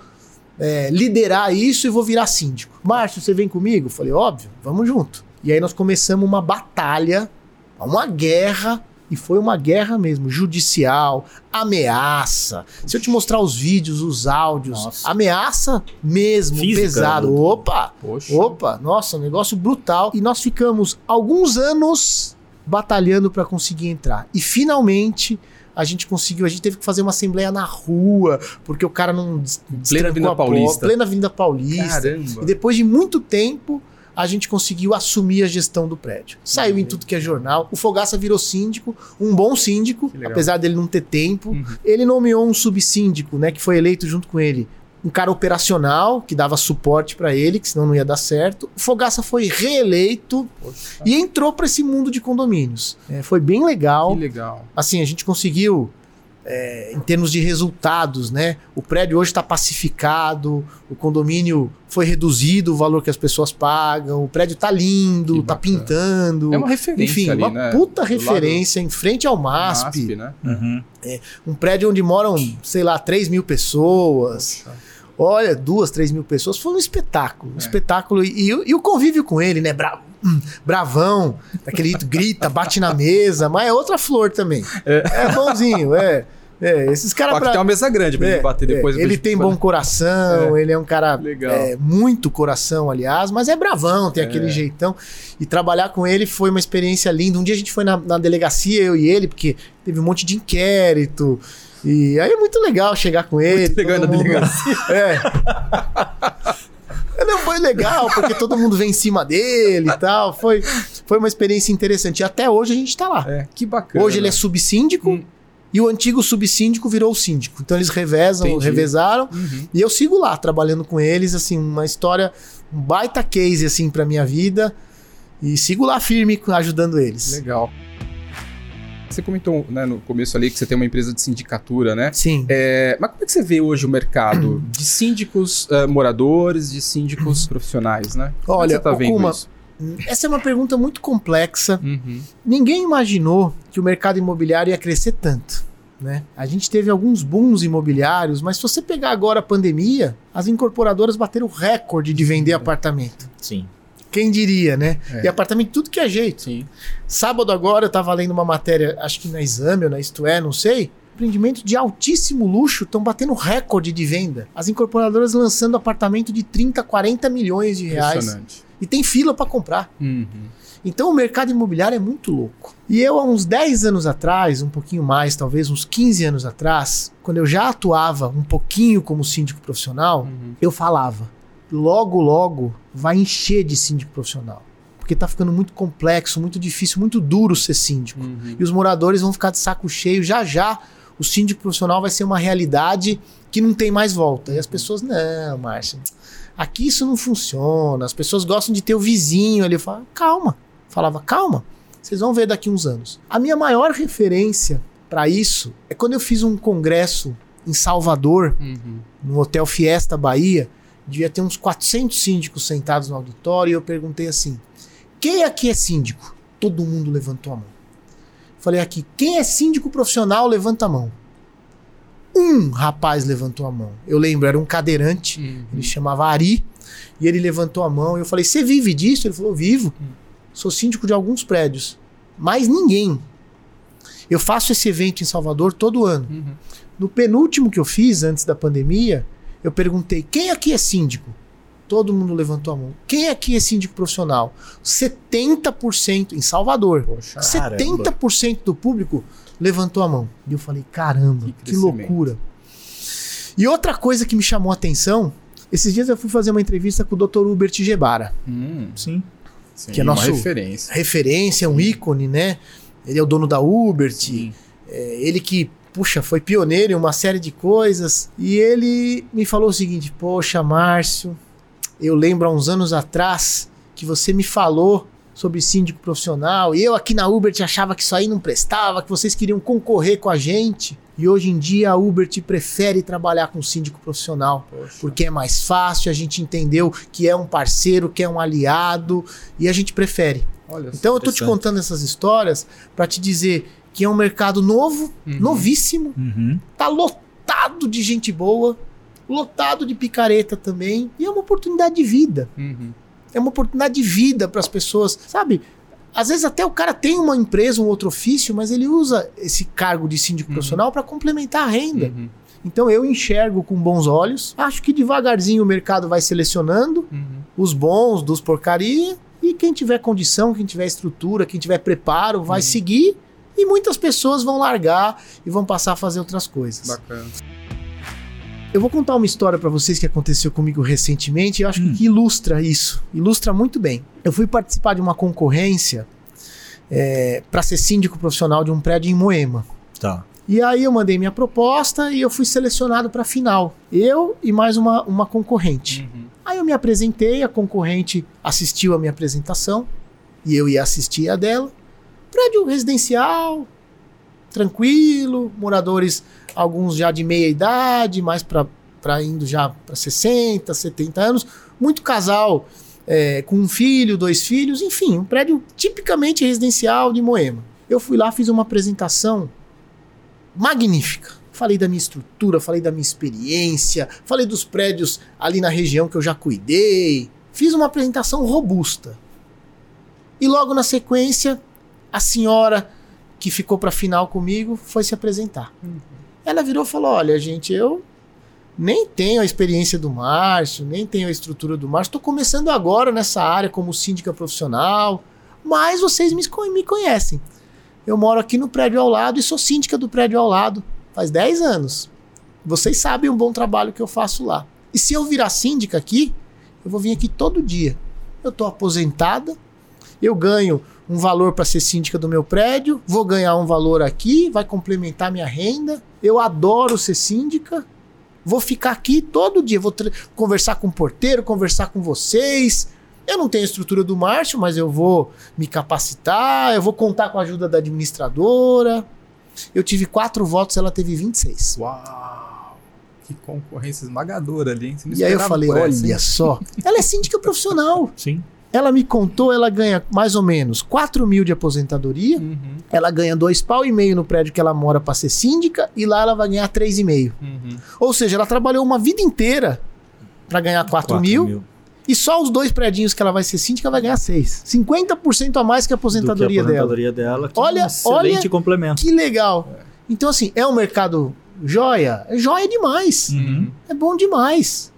é, liderar isso e vou virar síndico. Márcio, você vem comigo? Eu falei, óbvio, vamos junto. E aí nós começamos uma batalha, uma guerra, e foi uma guerra mesmo, judicial, ameaça. Se eu te mostrar os vídeos, os áudios, Nossa. ameaça mesmo, Física, pesado. né? Opa! Poxa. Opa, nossa, um negócio brutal. E nós ficamos alguns anos batalhando para conseguir entrar. E finalmente a gente conseguiu. A gente teve que fazer uma assembleia na rua, porque o cara não destrancou Avenida Paulista. Plena Avenida Paulista. Caramba. E depois de muito tempo, a gente conseguiu assumir a gestão do prédio. Saiu em tudo que é jornal. O Fogaça virou síndico, um bom síndico, apesar dele não ter tempo. Uhum. Ele nomeou um subsíndico, né, que foi eleito junto com ele. Um cara operacional, que dava suporte pra ele, que senão não ia dar certo. O Fogaça foi reeleito Poxa, e entrou pra esse mundo de condomínios. É, foi bem legal que legal. assim, a gente conseguiu, é, em termos de resultados, né? O prédio hoje está pacificado, o condomínio foi reduzido o valor que as pessoas pagam, o prédio tá lindo, Que tá bacana. pintando. É uma referência Enfim, ali, uma né? puta Do lado referência em frente ao MASP, MASP, né? Uhum. um prédio onde moram, sei lá, 3 mil pessoas. Poxa. Olha, duas, três mil pessoas. Foi um espetáculo. Um É. espetáculo. E, e o- e o convívio com ele, né? Hum, bravão, daquele jeito, grita, bate na mesa, mas é outra flor também. É, bonzinho, é. É, esses caras. Bra- tem uma mesa grande pra é, gente bater depois. é, ele tem bom coração, ele é um cara é, muito coração, aliás, mas é bravão, tem É. aquele jeitão. E trabalhar com ele foi uma experiência linda. Um dia a gente foi na, na delegacia, eu e ele, porque teve um monte de inquérito. E aí é muito legal chegar com ele. legal todo na mundo- delegacia. É. Não, foi legal, porque todo mundo vem em cima dele e tal. Foi, foi uma experiência interessante. E até hoje a gente tá lá. É, que bacana. Hoje ele é subsíndico Hum. e o antigo subsíndico virou o síndico. Então eles revezam, Entendi. revezaram. Uhum. E eu sigo lá, trabalhando com eles, assim, uma história, um baita case, assim, pra minha vida. E sigo lá firme, ajudando eles. Legal. Você comentou né, no começo ali que você tem uma empresa de sindicatura, né? Sim. É, mas como é que você vê hoje o mercado de síndicos eh, moradores, de síndicos profissionais, né? Como é Olha, você tá vendo Okuma, isso? essa é uma pergunta muito complexa. Uhum. Ninguém imaginou que o mercado imobiliário ia crescer tanto. Né? A gente teve alguns booms imobiliários, mas se você pegar agora a pandemia, as incorporadoras bateram recorde de vender apartamento. Sim. Quem diria, né? É. E apartamento tudo que é jeito. Sim. Sábado agora eu tava lendo uma matéria, acho que na Exame ou na Isto É, não sei. Empreendimentos de altíssimo luxo estão batendo recorde de venda. As incorporadoras lançando apartamento de 30, 40 milhões de reais. Impressionante. E tem fila para comprar. Uhum. Então o mercado imobiliário é muito louco. E eu, há uns 10 anos atrás, um pouquinho mais, talvez uns 15 anos atrás, quando eu já atuava um pouquinho como síndico profissional, Uhum. eu falava: logo, logo vai encher de síndico profissional. Porque tá ficando muito complexo, muito difícil, muito duro ser síndico. Uhum. E os moradores vão ficar de saco cheio. Já já o síndico profissional vai ser uma realidade que não tem mais volta. E as pessoas, não, Márcia, aqui isso não funciona. As pessoas gostam de ter o vizinho ali. Eu falava, calma. Falava, calma. Vocês vão ver daqui uns anos. A minha maior referência para isso é quando eu fiz um congresso em Salvador, Uhum. no Hotel Fiesta Bahia. Devia ter uns 400 síndicos sentados no auditório. E eu perguntei assim: quem aqui é síndico? Todo mundo levantou a mão. Falei aqui: quem é síndico profissional? Levanta a mão. Um rapaz levantou a mão. Eu lembro, era um cadeirante. Uhum. Ele chamava Ari. E ele levantou a mão. E eu falei: Você vive disso? Ele falou: Vivo. Sou síndico de alguns prédios. Mas ninguém. Eu faço esse evento em Salvador todo ano. Uhum. No penúltimo que eu fiz, antes da pandemia, eu perguntei: quem aqui é síndico? Todo mundo levantou a mão. Quem aqui é síndico profissional? 70% em Salvador. Poxa. Caramba. 70% do público levantou a mão. E eu falei: caramba, Que que, loucura. E outra coisa que me chamou a atenção: esses dias eu fui fazer uma entrevista com o Dr. Hubert Gebara. Hum, Sim. sim, Que é uma nosso- referência. referência, um ícone, né? Ele é o dono da Ubert, é, ele que, puxa, foi pioneiro em uma série de coisas. E ele me falou o seguinte: Poxa, Márcio, eu lembro há uns anos atrás que você me falou sobre síndico profissional. E eu aqui na Ubert achava que isso aí não prestava, que vocês queriam concorrer com a gente. E hoje em dia a Ubert prefere trabalhar com síndico profissional Poxa. porque é mais fácil, a gente entendeu que é um parceiro, que é um aliado e a gente prefere. Olha só. Então eu tô te contando essas histórias para te dizer que é um mercado novo, Uhum. novíssimo, Uhum. tá lotado de gente boa, lotado de picareta também, e é uma oportunidade de vida. Uhum. É uma oportunidade de vida para as pessoas, sabe? Às vezes até o cara tem uma empresa, um outro ofício, mas ele usa esse cargo de síndico Uhum. profissional para complementar a renda. Uhum. Então eu enxergo com bons olhos. Acho que devagarzinho o mercado vai selecionando Uhum. os bons dos porcaria e quem tiver condição, quem tiver estrutura, quem tiver preparo, vai Uhum. seguir e muitas pessoas vão largar e vão passar a fazer outras coisas. Bacana. Eu vou contar uma história pra vocês que aconteceu comigo recentemente e eu acho Hum. que ilustra isso, ilustra muito bem. Eu fui participar de uma concorrência para ser síndico profissional de um prédio em Moema. Tá. E aí eu mandei minha proposta e eu fui selecionado para final. Eu e mais uma, uma concorrente. Uhum. Aí eu me apresentei, a concorrente assistiu a minha apresentação e eu ia assistir a dela. Prédio residencial, tranquilo, moradores, alguns já de meia idade, mais para indo já para 60, 70 anos, muito casal é, com um filho, dois filhos, enfim, um prédio tipicamente residencial de Moema. Eu fui lá, fiz uma apresentação magnífica. Falei da minha estrutura, falei da minha experiência, falei dos prédios ali na região que eu já cuidei. Fiz uma apresentação robusta. E logo na sequência, a senhora que ficou para final comigo foi se apresentar. Ela virou e falou: Olha, gente, eu nem tenho a experiência do Márcio, nem tenho a estrutura do Márcio. Estou começando agora nessa área como síndica profissional, mas vocês me, me conhecem. Eu moro aqui no prédio ao lado e sou síndica do prédio ao lado faz 10 anos. Vocês sabem o bom trabalho que eu faço lá. E se eu virar síndica aqui, eu vou vir aqui todo dia. Eu estou aposentada, eu ganho um valor para ser síndica do meu prédio, vou ganhar um valor aqui, vai complementar minha renda. Eu adoro ser síndica. Vou ficar aqui todo dia, vou conversar com o porteiro, conversar com vocês. Eu não tenho a estrutura do Márcio, mas eu vou me capacitar, eu vou contar com a ajuda da administradora. Eu tive quatro votos, ela teve 26. Uau! Que concorrência esmagadora ali, hein? Você não E aí eu falei, essa, olha hein? só. Ela é síndica profissional. Sim. Ela me contou, ela ganha mais ou menos 4 mil de aposentadoria. Uhum, Ela ganha dois pau e meio no prédio que ela mora para ser síndica. E lá ela vai ganhar três e meio. uhum. Ou seja, ela trabalhou uma vida inteira para ganhar 4 Quatro mil, E só os dois prédios que ela vai ser síndica vai ganhar 6. 50% a mais que a aposentadoria, do que a aposentadoria dela. que Olha- é um excelente olha complemento. dela. Que legal. Então, assim, é um mercado joia? É joia demais. Uhum. É bom demais.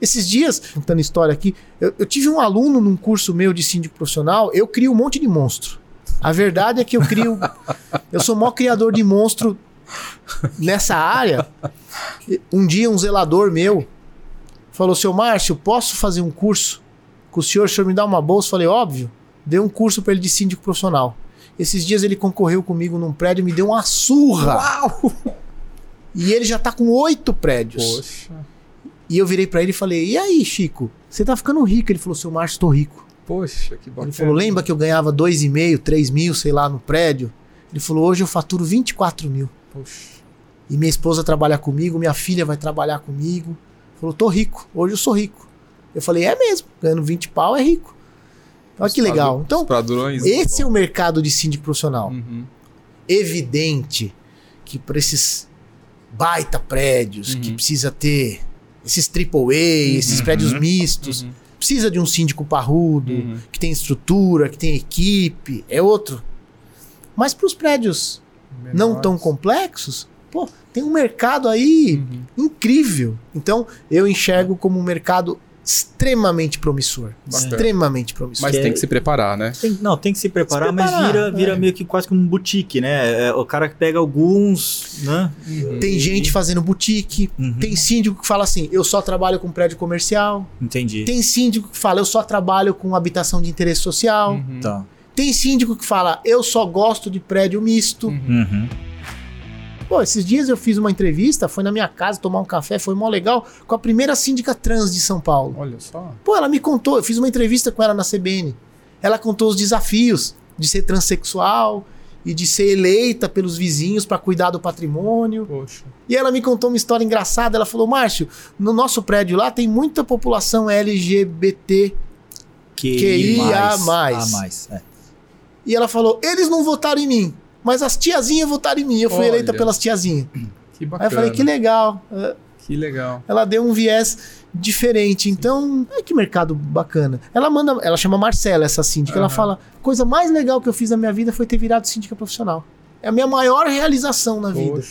Esses dias, contando história aqui, eu, eu tive um aluno num curso meu de síndico profissional, eu crio um monte de monstro. A verdade é que eu crio. eu sou o maior criador de monstro nessa área. Um dia, um zelador meu falou: Seu Márcio, posso fazer um curso com o senhor? O senhor me dá uma bolsa? Eu falei: Óbvio. Dei um curso para ele de síndico profissional. Esses dias ele concorreu comigo num prédio e me deu uma surra. Uau! E ele já tá com oito prédios. Poxa. E eu virei pra ele e falei: E aí, Chico? Você tá ficando rico? Ele falou: Seu Márcio, tô rico. Poxa, que bacana. Ele falou: lembra que eu ganhava 2,5, 3 mil, sei lá, no prédio? Ele falou: hoje eu faturo 24 mil. Poxa. E minha esposa trabalha comigo, minha filha vai trabalhar comigo. Ele falou: tô rico, hoje eu sou rico. Eu falei: é mesmo, ganhando 20 pau é rico. Olha que legal. Os Então, padrões. esse é o mercado de síndico profissional. Uhum. Evidente que para esses baita prédios que Uhum. precisa ter esses triple A, esses Uhum. prédios mistos, Uhum. precisa de um síndico parrudo, Uhum. que tem estrutura, que tem equipe, é outro. Mas para os prédios não Menores. tão complexos, pô, tem um mercado aí Uhum. incrível. Então, eu enxergo como um mercado extremamente promissor. Bacana. Extremamente promissor. Mas tem é- que se preparar, né? Tem- não, tem que se preparar, Se preparar, mas vira, vira é. meio que quase que um boutique, né? É, o cara que pega alguns, né? Tem gente fazendo boutique, Uhum. tem síndico que fala assim: eu só trabalho com prédio comercial. Entendi. Tem síndico que fala: eu só trabalho com habitação de interesse social. Uhum. Tá. Tem síndico que fala: eu só gosto de prédio misto. Uhum. Pô, esses dias eu fiz uma entrevista, foi na minha casa tomar um café, foi mó legal, com a primeira síndica trans de São Paulo. Olha só. Pô, ela me contou, eu fiz uma entrevista com ela na CBN. Ela contou os desafios de ser transexual e de ser eleita pelos vizinhos para cuidar do patrimônio. Poxa. E ela me contou uma história engraçada. Ela falou: Márcio, no nosso prédio lá tem muita população LGBT. QIA+. A mais. É. E ela falou: eles não votaram em mim, mas as tiazinhas votaram em mim. Eu fui Olha. eleita pelas tiazinhas. Que Aí bacana. eu falei: que legal. É, Que legal. Ela deu um viés diferente. Então, é que mercado bacana. Ela manda, ela chama Marcela, essa síndica. Ela Aham. fala: coisa mais legal que eu fiz na minha vida foi ter virado síndica profissional. É a minha maior realização na vida.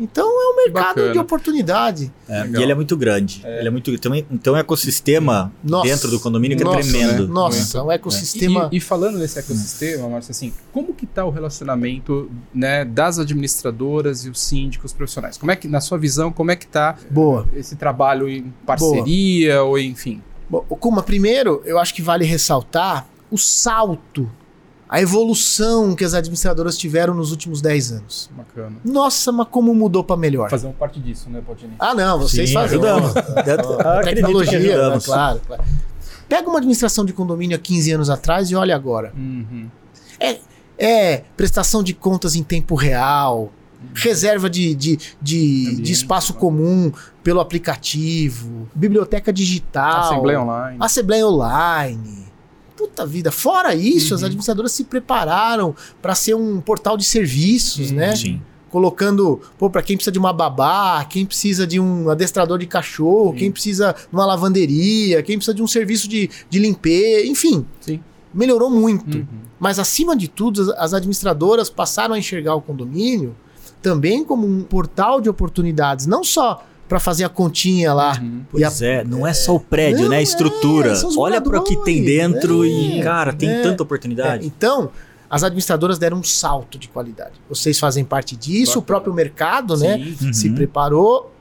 Então é um mercado bacana. de oportunidade. É, e ele é muito grande. Ele é muito também Então, o ecossistema Nossa. dentro do condomínio que Nossa, é tremendo. né? Nossa, o ecossistema. E, e falando nesse ecossistema, Márcio, assim, como que tá o relacionamento né, das administradoras e os síndicos profissionais? Como é que, na sua visão, como é que tá Boa. esse trabalho em parceria ou enfim? Bom, Kuma, primeiro, eu acho que vale ressaltar o salto, a evolução que as administradoras tiveram nos últimos 10 anos. Bacana. Nossa, mas como mudou para melhor. Fazer uma parte disso, né, Podini? Ah, não, vocês Sim, fazem. ajudamos. Que tecnologia, né, ajudamos. claro, claro. Pega uma administração de condomínio há 15 anos atrás e olha agora. Uhum. É prestação de contas em tempo real, reserva de, de, de, Ambiente, de espaço tá. comum pelo aplicativo, biblioteca digital, Assembleia online. Assembleia online. Puta vida. Fora isso, as Uhum. administradoras se prepararam para ser um portal de serviços, Uhum. né? Sim. Colocando, pô, para quem precisa de uma babá, quem precisa de um adestrador de cachorro, Sim. quem precisa de uma lavanderia, quem precisa de um serviço de, de limpeza, enfim. Sim. Melhorou muito. Uhum. Mas acima de tudo, as, as administradoras passaram a enxergar o condomínio também como um portal de oportunidades, não só para fazer a continha lá. Uhum. E a- Pois é, não é só o prédio, Não, né? A estrutura. é, são os Olha para o que tem moradores, dentro e, é, cara, tem é. tanta É, oportunidade. então, as administradoras deram um salto de qualidade. Vocês fazem parte disso, Bacana. o próprio mercado, né? Uhum. Se preparou.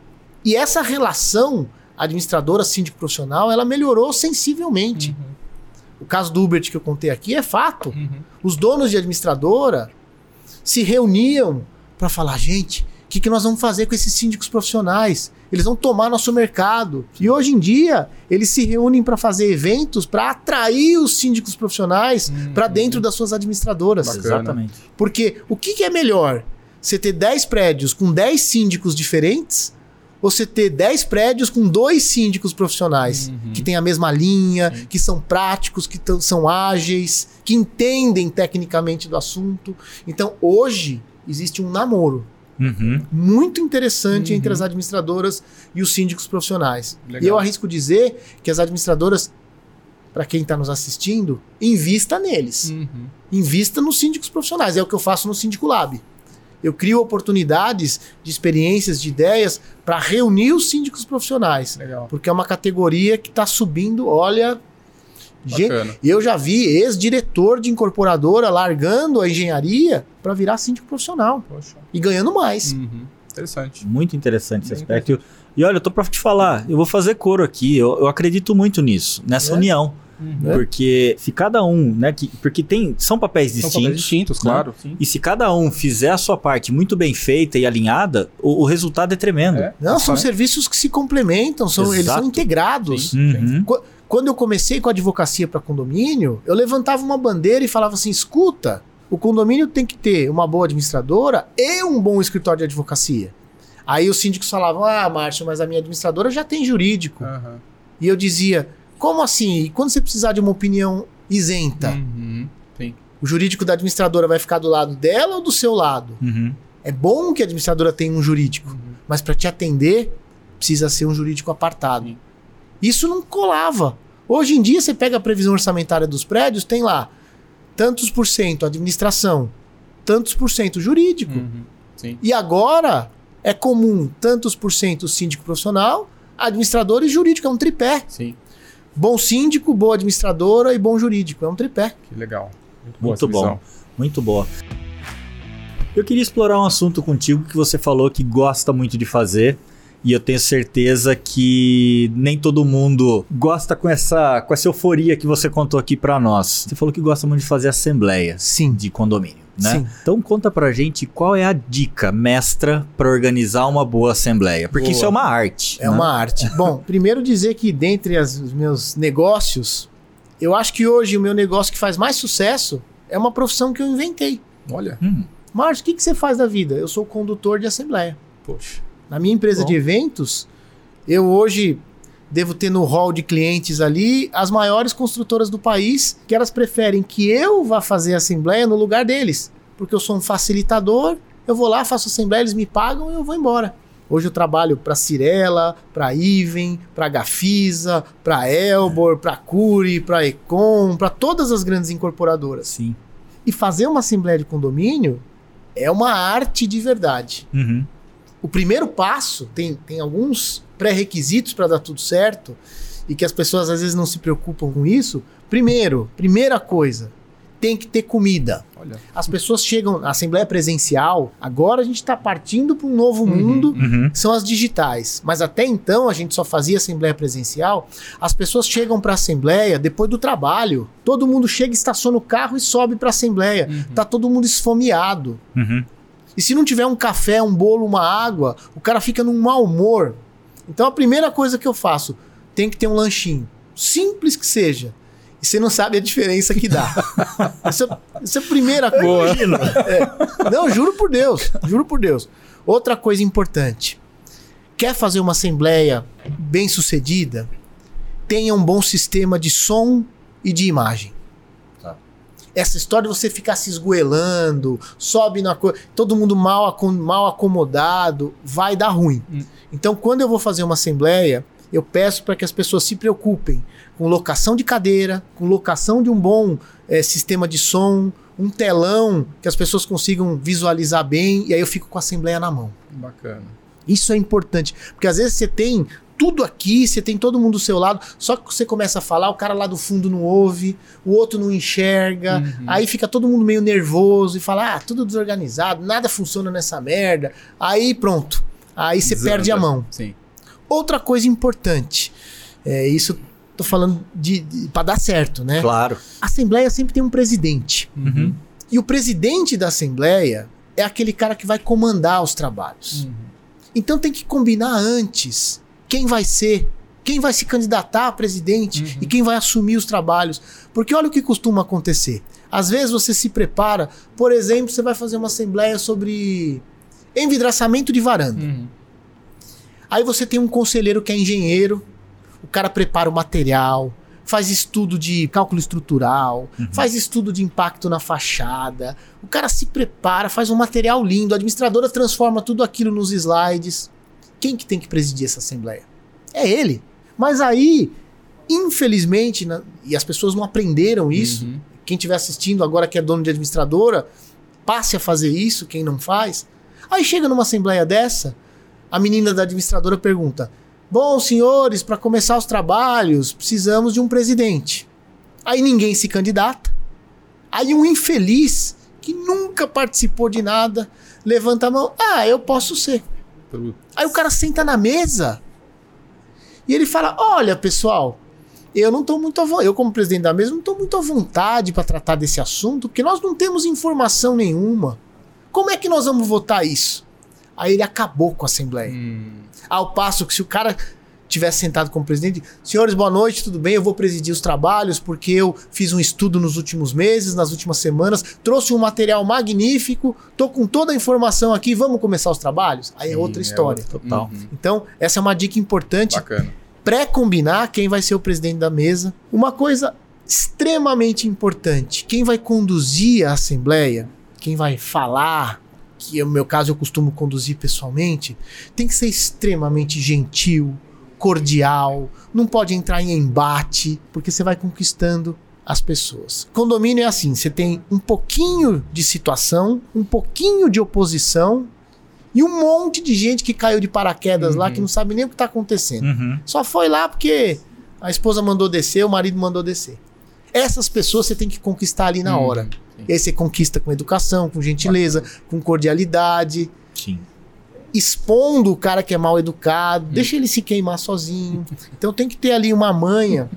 E essa relação administradora síndico profissional, ela melhorou sensivelmente. Uhum. O caso do Uber que eu contei aqui é fato. Uhum. Os donos de administradora se reuniam para falar, gente, o que, que nós vamos fazer com esses síndicos profissionais? Eles vão tomar nosso mercado. E hoje em dia, eles se reúnem para fazer eventos para atrair os síndicos profissionais Uhum. para dentro das suas administradoras. Bacana. Exatamente. Porque o que, que é melhor? Você ter 10 prédios com 10 síndicos diferentes ou você ter 10 prédios com dois síndicos profissionais Uhum. que têm a mesma linha, que são práticos, que são ágeis, que entendem tecnicamente do assunto. Então, hoje existe um namoro Uhum. muito interessante Uhum. entre as administradoras e os síndicos profissionais. Legal. E eu arrisco dizer que as administradoras, para quem está nos assistindo, invista neles. Uhum. Invista nos síndicos profissionais. É o que eu faço no Síndico Lab. Eu crio oportunidades de experiências, de ideias para reunir os síndicos profissionais. Legal. Porque é uma categoria que está subindo, olha. Bacana. eu já vi ex-diretor de incorporadora largando a engenharia para virar síndico profissional Poxa. e ganhando mais. Uhum. Interessante. Muito interessante esse Bem aspecto. E olha, eu tô pra te falar, eu vou fazer coro aqui. Eu, eu acredito muito nisso, nessa É? união. Uhum. É? Porque se cada um, né? Que, porque tem, são papéis São distintos. papéis distintos, né? claro. Sim. E se cada um fizer a sua parte muito bem feita e alinhada, o, o resultado é tremendo. É. Não, são serviços que se complementam, são, eles são integrados. Uhum. Quando eu comecei com a advocacia para condomínio, eu levantava uma bandeira e falava assim: escuta, o condomínio tem que ter uma boa administradora e um bom escritório de advocacia. Aí os síndicos falavam: ah, Márcio, mas a minha administradora já tem jurídico. Aham. E eu dizia: como assim? E quando você precisar de uma opinião isenta, Uhum. O jurídico da administradora vai ficar do lado dela ou do seu lado? Uhum. É bom que a administradora tenha um jurídico, mas para te atender, precisa ser um jurídico apartado. Sim. Isso não colava. Hoje em dia, você pega a previsão orçamentária dos prédios, tem lá tantos por cento administração, tantos por cento jurídico. Uhum. Sim. E agora é comum tantos por cento síndico profissional, administrador e jurídico. É um tripé. Sim. Bom síndico, boa administradora e bom jurídico. É um tripé. Que legal. boa Muito essa bom. Muito boa. Eu queria explorar um assunto contigo que você falou que gosta muito de fazer. E eu tenho certeza que nem todo mundo gosta com essa, com essa euforia que você contou aqui pra nós. Você falou que gosta muito de fazer assembleias Sim. de condomínio, né? Sim. Então conta pra gente qual é a dica mestra pra organizar uma boa assembleia, porque Boa. isso é uma arte. É né? uma arte. Bom, primeiro dizer que dentre as- os meus negócios, eu acho que hoje o meu negócio que faz mais sucesso é uma profissão que eu inventei. Olha. Hum, Márcio, o que, que você faz da vida? Eu sou condutor de assembleia. Poxa. Na minha empresa Bom. de eventos, eu hoje devo ter no hall de clientes ali as maiores construtoras do país, que elas preferem que eu vá fazer a assembleia no lugar deles. Porque eu sou um facilitador, eu vou lá, faço assembleia, eles me pagam e eu vou embora. Hoje eu trabalho para Cirela, para Iven, para Gafisa, para Elbor, para Curi, para Econ, para todas as grandes incorporadoras. sim. E fazer uma assembleia de condomínio é uma arte de verdade. Uhum. O primeiro passo tem, tem alguns pré-requisitos para dar tudo certo e que as pessoas às vezes não se preocupam com isso. Primeiro, primeira coisa, tem que ter comida. Olha. As pessoas chegam na assembleia presencial, agora a gente está partindo para um novo mundo, Uhum. são as digitais. Mas até então a gente só fazia assembleia presencial. As pessoas chegam para a assembleia depois do trabalho. Todo mundo chega, estaciona o carro e sobe para a assembleia. Uhum. Tá todo mundo esfomeado. Uhum. E se não tiver um café, um bolo, uma água, o cara fica num mau humor. Então a primeira coisa que eu faço, tem que ter um lanchinho. Simples que seja. E você não sabe a diferença que dá. Essa, essa é a primeira coisa. É. Não, juro por Deus. Juro por Deus. Outra coisa importante. Quer fazer uma assembleia bem sucedida? Tenha um bom sistema de som e de imagem. Essa história de você ficar se esgoelando, sobe na coisa, todo mundo mal, acom- mal acomodado, vai dar ruim. Hum. Então, quando eu vou fazer uma assembleia, eu peço para que as pessoas se preocupem com locação de cadeira, com locação de um bom eh, sistema de som, um telão que as pessoas consigam visualizar bem, e aí eu fico com a assembleia na mão. Bacana. Isso é importante, porque às vezes você tem tudo aqui, você tem todo mundo do seu lado, só que você começa a falar, o cara lá do fundo não ouve, o outro não enxerga, Uhum. aí fica todo mundo meio nervoso e fala, ah, tudo desorganizado, nada funciona nessa merda. Aí pronto, aí você Desanda. perde a mão. Sim. Outra coisa importante, é isso tô falando de, de para dar certo, né? Claro. A assembleia sempre tem um presidente. Uhum. E o presidente da assembleia é aquele cara que vai comandar os trabalhos. Uhum. Então tem que combinar antes quem vai ser, quem vai se candidatar a presidente Uhum. e quem vai assumir os trabalhos. Porque olha o que costuma acontecer. Às vezes você se prepara, por exemplo, você vai fazer uma assembleia sobre envidraçamento de varanda. Uhum. Aí você tem um conselheiro que é engenheiro, o cara prepara o material, faz estudo de cálculo estrutural, faz estudo de impacto na fachada. O cara se prepara, faz um material lindo, a administradora transforma tudo aquilo nos slides. Quem que tem que presidir essa assembleia? É ele. Mas aí, infelizmente, e as pessoas não aprenderam isso. Uhum. Quem estiver assistindo agora que é dono de administradora, passe a fazer isso, quem não faz. Aí chega numa assembleia dessa, a menina da administradora pergunta: Bom, senhores, para começar os trabalhos, precisamos de um presidente. Aí ninguém se candidata. Aí um infeliz que nunca participou de nada levanta a mão: Ah, eu posso ser. Putz. Aí o cara senta na mesa e ele fala: Olha, pessoal, eu não tô muito eu como presidente da mesa não tô muito à vontade para tratar desse assunto, porque nós não temos informação nenhuma. Como é que nós vamos votar isso? Aí ele acabou com a assembleia. Hum. Ao passo que se o cara tivesse sentado como presidente, senhores, boa noite, tudo bem? Eu vou presidir os trabalhos porque eu fiz um estudo nos últimos meses, nas últimas semanas, trouxe um material magnífico, tô com toda a informação aqui, vamos começar os trabalhos? Aí é Sim, outra é história. outra- Total. Uhum. Então, essa é uma dica importante Bacana. pré-combinar quem vai ser o presidente da mesa. Uma coisa extremamente importante: quem vai conduzir a assembleia, quem vai falar, que no meu caso eu costumo conduzir pessoalmente, tem que ser extremamente gentil, cordial, não pode entrar em embate, porque você vai conquistando as pessoas. Condomínio é assim: você tem um pouquinho de situação, um pouquinho de oposição. E um monte de gente que caiu de paraquedas lá Uhum. que não sabe nem o que tá acontecendo. Uhum. Só foi lá porque a esposa mandou descer, o marido mandou descer. Essas pessoas você tem que conquistar ali na Hum, hora. sim. E aí você conquista com educação, com gentileza, com cordialidade, Sim. Expondo o cara que é mal educado, deixa ele se queimar sozinho. Então tem que ter ali uma manha,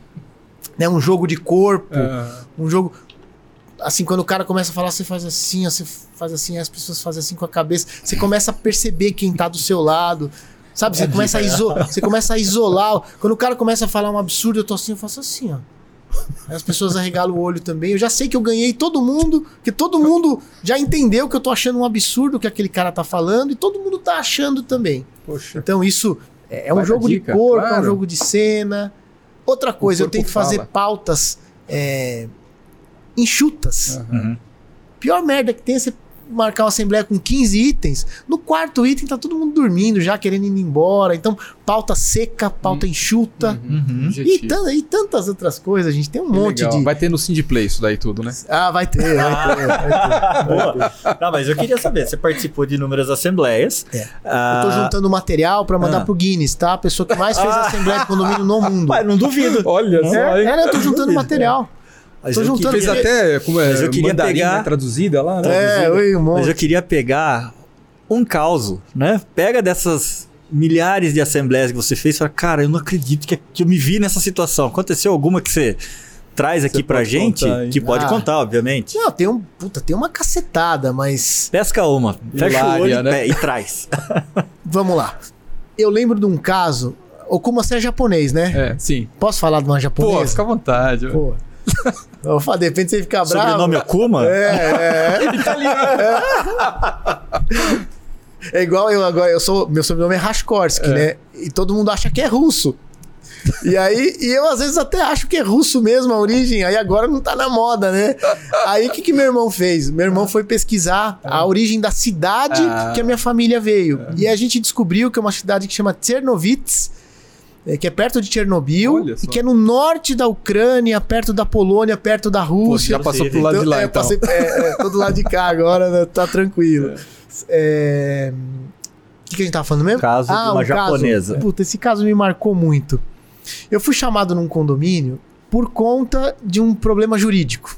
né, um jogo de corpo, Ah, um jogo assim, quando o cara começa a falar, você faz assim, você faz assim, as pessoas fazem assim com a cabeça, você começa a perceber quem tá do seu lado. Sabe, você começa, a iso você começa a isolar. Quando o cara começa a falar um absurdo, eu tô assim, eu faço assim, ó. As pessoas arregalam o olho também. Eu já sei que eu ganhei todo mundo, que todo mundo já entendeu que eu tô achando um absurdo o que aquele cara tá falando e todo mundo tá achando também. poxa. Então isso é, é um jogo dica, de corpo, é claro. um jogo de cena. Outra coisa, eu tenho que fazer fala. pautas é, enxutas. Uhum. Pior merda que tem é você marcar uma assembleia com 15 itens. No quarto item tá todo mundo dormindo já, querendo ir embora. Então, pauta seca, pauta enxuta. Uhum. E, Objetivo. tan- e tantas outras coisas, a gente tem um Que monte legal. de. Vai ter no Cindy Play isso daí tudo, né? Ah, vai ter, vai ter. Vai ter. Boa. Não, mas eu queria saber, você participou de inúmeras assembleias. É. Ah, Eu tô juntando material pra mandar Ah. pro Guinness, tá? A pessoa que mais fez Ah. assembleia de condomínio no mundo. Ué, não duvido. Olha É, é, né? eu tô juntando Duvido. material. Mas Tô eu juntando- Fez queria- até como é, Mas eu queria mandarim, pegar- né, traduzida lá, né? É, oi, um Mas eu queria pegar um caos, né? Pega dessas milhares de assembleias que você fez e fala, cara, eu não acredito que, que eu me vi nessa situação. Aconteceu alguma que você traz aqui Você pra gente? contar, que pode Ah. contar, obviamente. Não, tem um. Puta, tem uma cacetada, mas. Pesca uma, fecha o olho Hilária, e, né? e traz. Vamos lá. Eu lembro de um caso. Ou como você é japonês, né? É, sim. Posso falar de uma Pô, japonesa? fica à vontade. Pô. Eu falo, de repente você fica bravo. Sobrenome Okuma? É, é. É igual eu agora, eu sou, meu sobrenome é Rashkorsky, né? E todo mundo acha que é russo. E aí, e eu às vezes até acho que é russo mesmo a origem, aí agora não tá na moda, né? Aí o que, que meu irmão fez? Meu irmão foi pesquisar a origem da cidade Ah. que a minha família veio. E a gente descobriu que é uma cidade que chama Tchernovitz, é, que é perto de Chernobyl, e que é no norte da Ucrânia, perto da Polônia, perto da Pô, Rússia. já passou pro lado de lá, é, então. passei- é, é, todo lado de cá agora, né? tá tranquilo. É, O que, que a gente tava falando mesmo? Caso de uma um japonesa. Puta, esse caso me marcou muito. Eu fui chamado num condomínio por conta de um problema jurídico.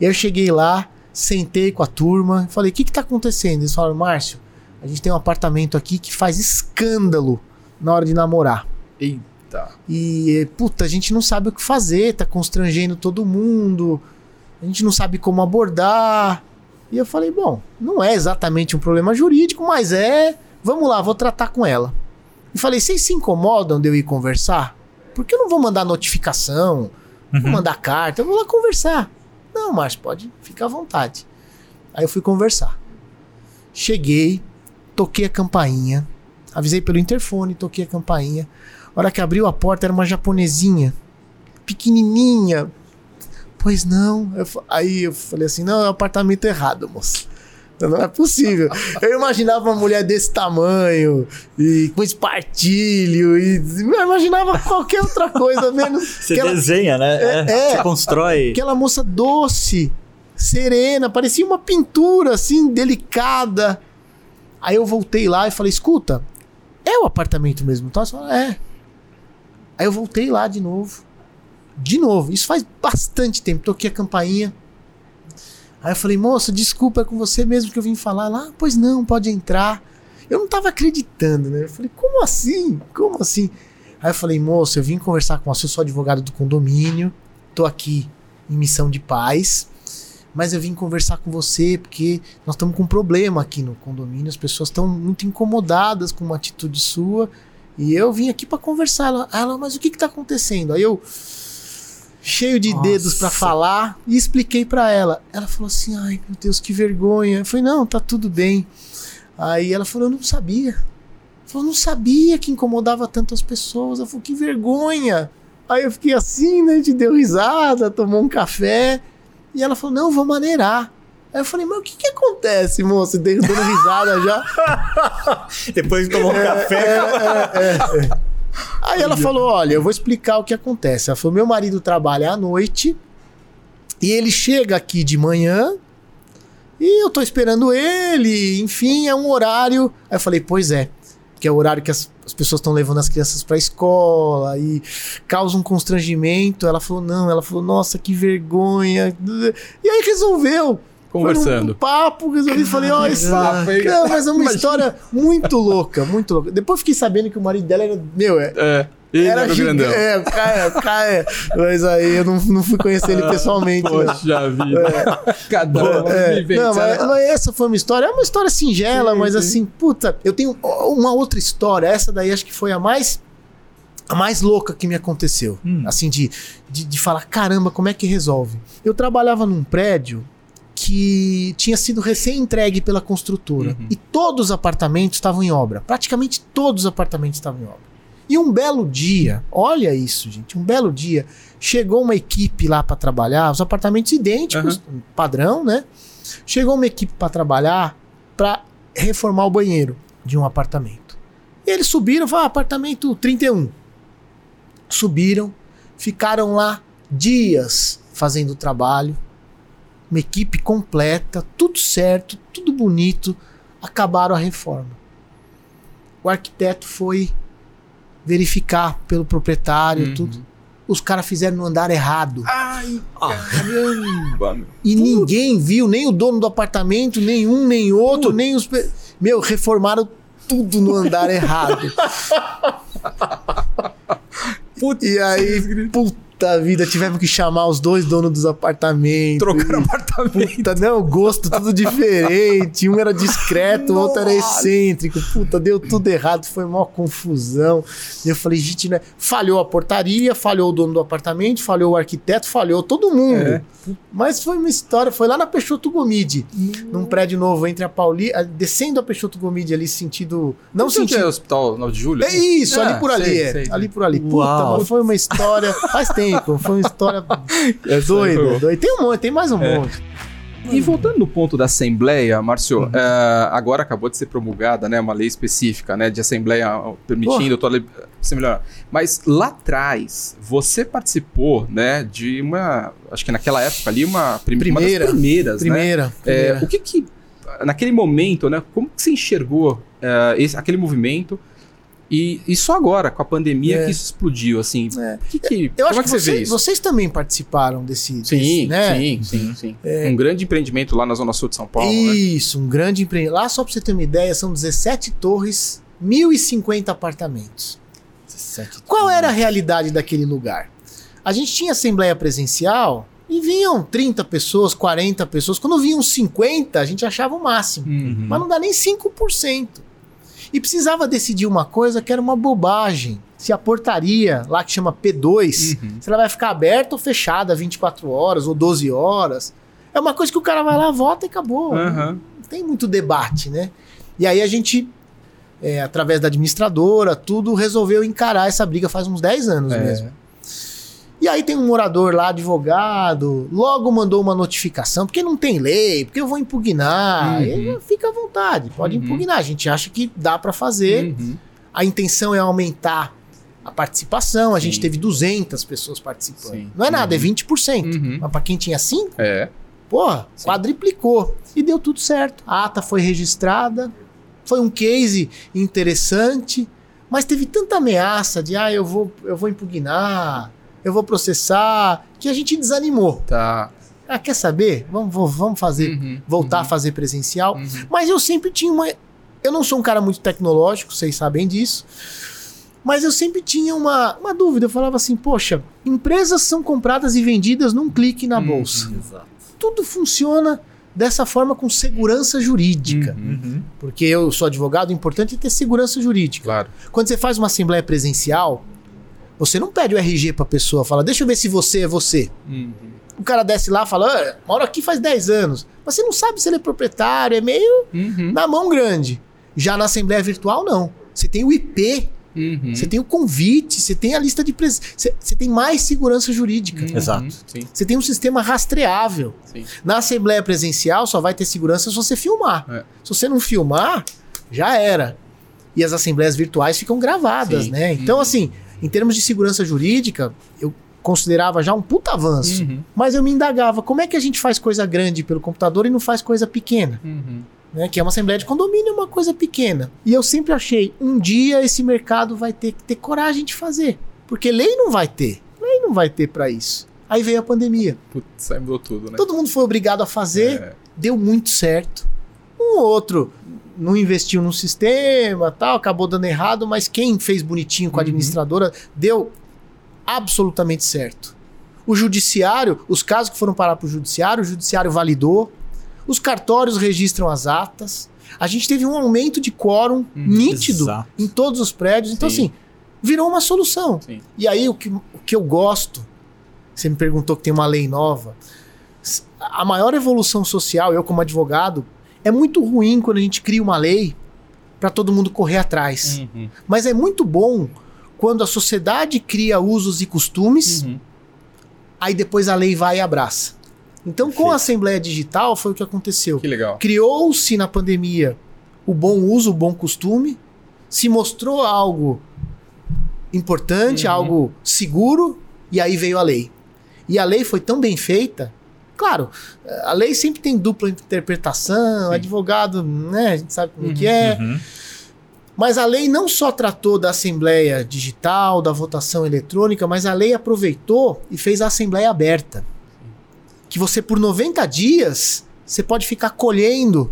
E eu cheguei lá, sentei com a turma, falei: o que, que tá acontecendo? Eles falaram: Márcio, a gente tem um apartamento aqui que faz escândalo na hora de namorar. Eita. E, puta, a gente não sabe o que fazer, tá constrangendo todo mundo, a gente não sabe como abordar. E eu falei, bom, não é exatamente um problema jurídico, mas é. Vamos lá, vou tratar com ela. E falei, vocês se incomodam de eu ir conversar? Porque eu não vou mandar notificação, vou mandar carta, eu vou lá conversar. Não, Márcio, pode ficar à vontade. Aí eu fui conversar. Cheguei, toquei a campainha, avisei pelo interfone, toquei a campainha. A hora que abriu a porta era uma japonesinha, pequenininha. Pois não. Eu aí eu falei assim: não, é o apartamento errado, moça. Não é possível. Eu imaginava uma mulher desse tamanho, e com espartilho, e eu imaginava qualquer outra coisa, menos Você aquela, desenha, né? É, é. Você constrói. aquela moça doce, serena, parecia uma pintura assim, delicada. Aí eu voltei lá e falei: escuta, é o apartamento mesmo? Tá? Ela falou, é. Aí eu voltei lá de novo. De novo, isso faz bastante tempo. Toquei a campainha. Aí eu falei, moça, desculpa, é com você mesmo que eu vim falar lá. Pois não, pode entrar. Eu não tava acreditando, né? Eu falei, como assim? Como assim? Aí eu falei, moça, eu vim conversar com você, eu sou advogado do condomínio, tô aqui em missão de paz, mas eu vim conversar com você porque nós estamos com um problema aqui no condomínio, as pessoas estão muito incomodadas com uma atitude sua E eu vim aqui para conversar. Ela, ela, mas o que que tá acontecendo? Aí eu, cheio de Nossa. dedos para falar, e expliquei para ela. Ela falou assim: ai meu Deus, que vergonha. Eu falei: não, tá tudo bem. Aí ela falou: eu não sabia. Falou: não sabia que incomodava tanto as pessoas. Eu falei: que vergonha. Aí eu fiquei assim, né? A gente deu risada, tomou um café. E ela falou: não, vou maneirar. Aí eu falei, mas o que que acontece, moço? Dando risada já. Depois de tomar um É, café. Aí ela falou: Olha, eu vou explicar o que acontece. Ela falou: Meu marido trabalha à noite e ele chega aqui de manhã e eu tô esperando ele. Enfim, é um horário. Aí eu falei: Pois é, que é o horário que as, as pessoas estão levando as crianças pra escola e causa um constrangimento. Ela falou: Não, ela falou: Nossa, que vergonha. E aí resolveu. Foi um Conversando. papo, resolvi, falei, ó, esse Papo, hein? Não, mas é uma Imagina. história muito louca, muito louca. Depois fiquei sabendo que o marido dela era, meu, é, É. Ele era, o giga- grandão. É, o cara, o cara é. Mas aí eu não, não fui conhecer ele pessoalmente. não. Poxa vida. Cada um É, vivente, não, mas, né? mas essa foi uma história, é uma história singela, Sim, mas sim. assim, puta, eu tenho uma outra história, essa daí acho que foi a mais a mais louca que me aconteceu. Hum. Assim, de, de, de falar, caramba, como é que resolve? Eu trabalhava num prédio que tinha sido recém-entregue pela construtora. Uhum. E todos os apartamentos estavam em obra. Praticamente todos os apartamentos estavam em obra. E um belo dia, olha isso, gente, um belo dia, chegou uma equipe lá para trabalhar, os apartamentos idênticos, padrão, né? Chegou uma equipe para trabalhar para reformar o banheiro de um apartamento. E eles subiram, falaram, ah, apartamento 31. Subiram, ficaram lá dias fazendo o trabalho, uma equipe completa, tudo certo, tudo bonito, acabaram a reforma. O arquiteto foi verificar pelo proprietário, Uhum. tudo. Os caras fizeram no andar errado. Ai, Ah, caramba. E ninguém viu, nem o dono do apartamento, nem um, nem outro, nem os. Meu, reformaram tudo no andar errado. e aí, puta vida, tivemos que chamar os dois donos dos apartamentos. Trocaram apartamento. Puta, não, gosto tudo diferente. Um era discreto, o outro era excêntrico. Puta, deu tudo errado, foi uma confusão. Eu falei, gente, né? Falhou a portaria, falhou o dono do apartamento, falhou o arquiteto, falhou todo mundo. É. Mas foi uma história, foi lá na Peixoto Gomide, num prédio novo entre a Pauli, descendo a Peixoto Gomide ali, sentido. Não Não sentido. É hospital 9 de julho? É isso, Ah, ali por ali, sei, é. sei, ali por ali. Puta, Uau. mas foi uma história. Faz tempo, foi uma história doida, boa. doida. Tem um monte, tem mais um É. monte. E voltando no ponto da Assembleia, Márcio, Uhum. eh, agora acabou de ser promulgada né, uma lei específica né, de Assembleia permitindo toda melhor. Mas lá atrás, você participou né, de uma. Acho que naquela época ali, uma, prim Primeira. uma das primeiras. né? Primeira. É, primeira. o que que. Naquele momento, né? Como que você enxergou esse- aquele movimento? E, e só agora, com a pandemia, É. que isso explodiu, assim. É. O que que, Eu como acho é que, que você você- vê isso? vocês também participaram desse. Sim, desse, né? sim, sim, sim. Um grande empreendimento lá na Zona Sul de São Paulo, né? Isso, um grande empreendimento. Lá, só pra você ter uma ideia, são 17 torres, 1.050 apartamentos. Qual era a realidade daquele lugar? A gente tinha assembleia presencial e vinham 30 pessoas, 40 pessoas. Quando vinham 50, a gente achava o máximo. Uhum. Mas não dá nem 5%. E precisava decidir uma coisa que era uma bobagem. Se a portaria, lá que chama P2, Uhum. se ela vai ficar aberta ou fechada 24 horas ou 12 horas. É uma coisa que o cara vai lá, vota e acabou. Aham. Não tem muito debate, né? E aí a gente, é, através da administradora, tudo, resolveu encarar essa briga faz uns 10 anos É. mesmo. E aí tem um morador lá, advogado, logo mandou uma notificação, porque não tem lei, porque eu vou impugnar. Uhum. Fica à vontade, pode Uhum. impugnar. A gente acha que dá pra fazer. Uhum. A intenção é aumentar a participação. A Sim. gente teve 200 pessoas participando. Sim. Não é nada, é Uhum. 20%. Uhum. Mas pra quem tinha 5, É. porra, Sim. quadriplicou. E deu tudo certo. A ata foi registrada. Foi um case interessante. Mas teve tanta ameaça de, ah, eu vou, eu vou impugnar, eu vou processar, que a gente desanimou. Tá. Ah, quer saber? Vamos, vamos fazer, Uhum. voltar a Uhum. fazer presencial. Uhum. Mas eu sempre tinha uma. Eu não sou um cara muito tecnológico, vocês sabem disso. Mas eu sempre tinha uma, uma dúvida. Eu falava assim: poxa, empresas são compradas e vendidas num clique na Uhum. bolsa. Exato. Tudo funciona dessa forma com segurança jurídica. Uhum. Porque eu sou advogado, o importante é ter segurança jurídica. Claro. Quando você faz uma assembleia presencial, você não pede o RG pra pessoa, fala, deixa eu ver se você é você. Uhum. O cara desce lá e fala, ah, moro aqui faz 10 anos. Mas você não sabe se ele é proprietário, é meio Uhum. na mão grande. Já na assembleia virtual, não. Você tem o IP, Uhum. você tem o convite, você tem a lista de pres... você, você tem mais segurança jurídica. Uhum. Exato. Sim, Você tem um sistema rastreável. sim. Na assembleia presencial só vai ter segurança se você filmar. É. Se você não filmar, já era. E as assembleias virtuais ficam gravadas, Sim. né? Então, Uhum. assim, em termos de segurança jurídica, eu considerava já um puta avanço. Uhum. Mas eu me indagava, como é que a gente faz coisa grande pelo computador e não faz coisa pequena? Uhum. Né? Que é uma assembleia de condomínio, é uma coisa pequena. E eu sempre achei, um dia esse mercado vai ter que ter coragem de fazer. Porque lei não vai ter. Lei não vai ter pra isso. Aí veio a pandemia. Putz, aí mudou tudo, né? Todo mundo foi obrigado a fazer, É. deu muito certo. Um ou outro não investiu no sistema, tal, acabou dando errado, mas quem fez bonitinho com a Uhum. administradora deu absolutamente certo. O judiciário, os casos que foram parar para o judiciário, o judiciário validou. Os cartórios registram as atas. A gente teve um aumento de quórum nítido Exato. em todos os prédios. Então, Sim. assim, virou uma solução. Sim. E aí, o que, o que eu gosto, você me perguntou que tem uma lei nova. A maior evolução social, eu como advogado, é muito ruim quando a gente cria uma lei para todo mundo correr atrás. Uhum. Mas é muito bom quando a sociedade cria usos e costumes, Uhum. aí depois a lei vai e abraça. Então, com a Assembleia Digital, foi o que aconteceu. Que legal. Criou-se na pandemia o bom uso, o bom costume, se mostrou algo importante, Uhum. algo seguro, e aí veio a lei. E a lei foi tão bem feita. Claro, a lei sempre tem dupla interpretação, Sim. advogado, né? A gente sabe como Uhum. que é. Uhum. Mas a lei não só tratou da Assembleia Digital, da votação eletrônica, mas a lei aproveitou e fez a Assembleia aberta. Que você, por 90 dias, você pode ficar colhendo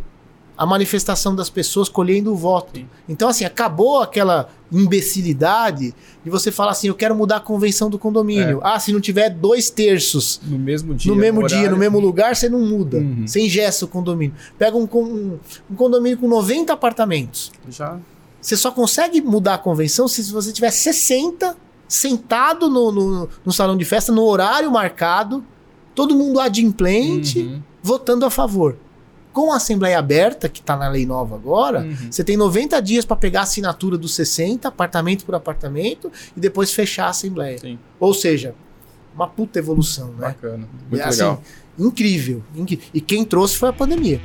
a manifestação das pessoas, colhendo o voto. Então, assim, acabou aquela imbecilidade de você falar assim: eu quero mudar a convenção do condomínio. Ah, se não tiver dois terços No mesmo dia. no mesmo dia, horário. no mesmo lugar, você não muda. Uhum. Você ingessa o condomínio. Pega um, um, um condomínio com 90 apartamentos. Já. Você só consegue mudar a convenção se você tiver 60 sentado no, no, no salão de festa, no horário marcado, todo mundo adimplente, Uhum. votando a favor. Com a Assembleia Aberta, que está na lei nova agora, Uhum. você tem 90 dias para pegar a assinatura dos 60, apartamento por apartamento, e depois fechar a Assembleia. Sim. Ou seja, uma puta evolução, né? Bacana. Muito É, assim, legal. incrível, incri- E quem trouxe foi a pandemia.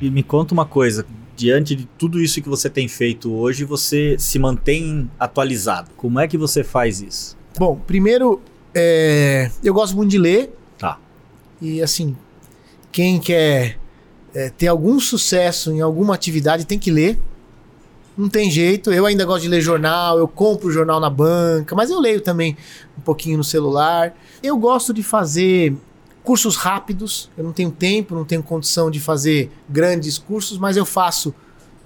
E me conta uma coisa, diante de tudo isso que você tem feito hoje, você se mantém atualizado. Como é que você faz isso? Bom, primeiro, é, eu gosto muito de ler. Tá. E assim, quem quer é, ter algum sucesso em alguma atividade tem que ler. Não tem jeito. Eu ainda gosto de ler jornal, eu compro jornal na banca, mas eu leio também um pouquinho no celular. Eu gosto de fazer cursos rápidos. Eu não tenho tempo, não tenho condição de fazer grandes cursos, mas eu faço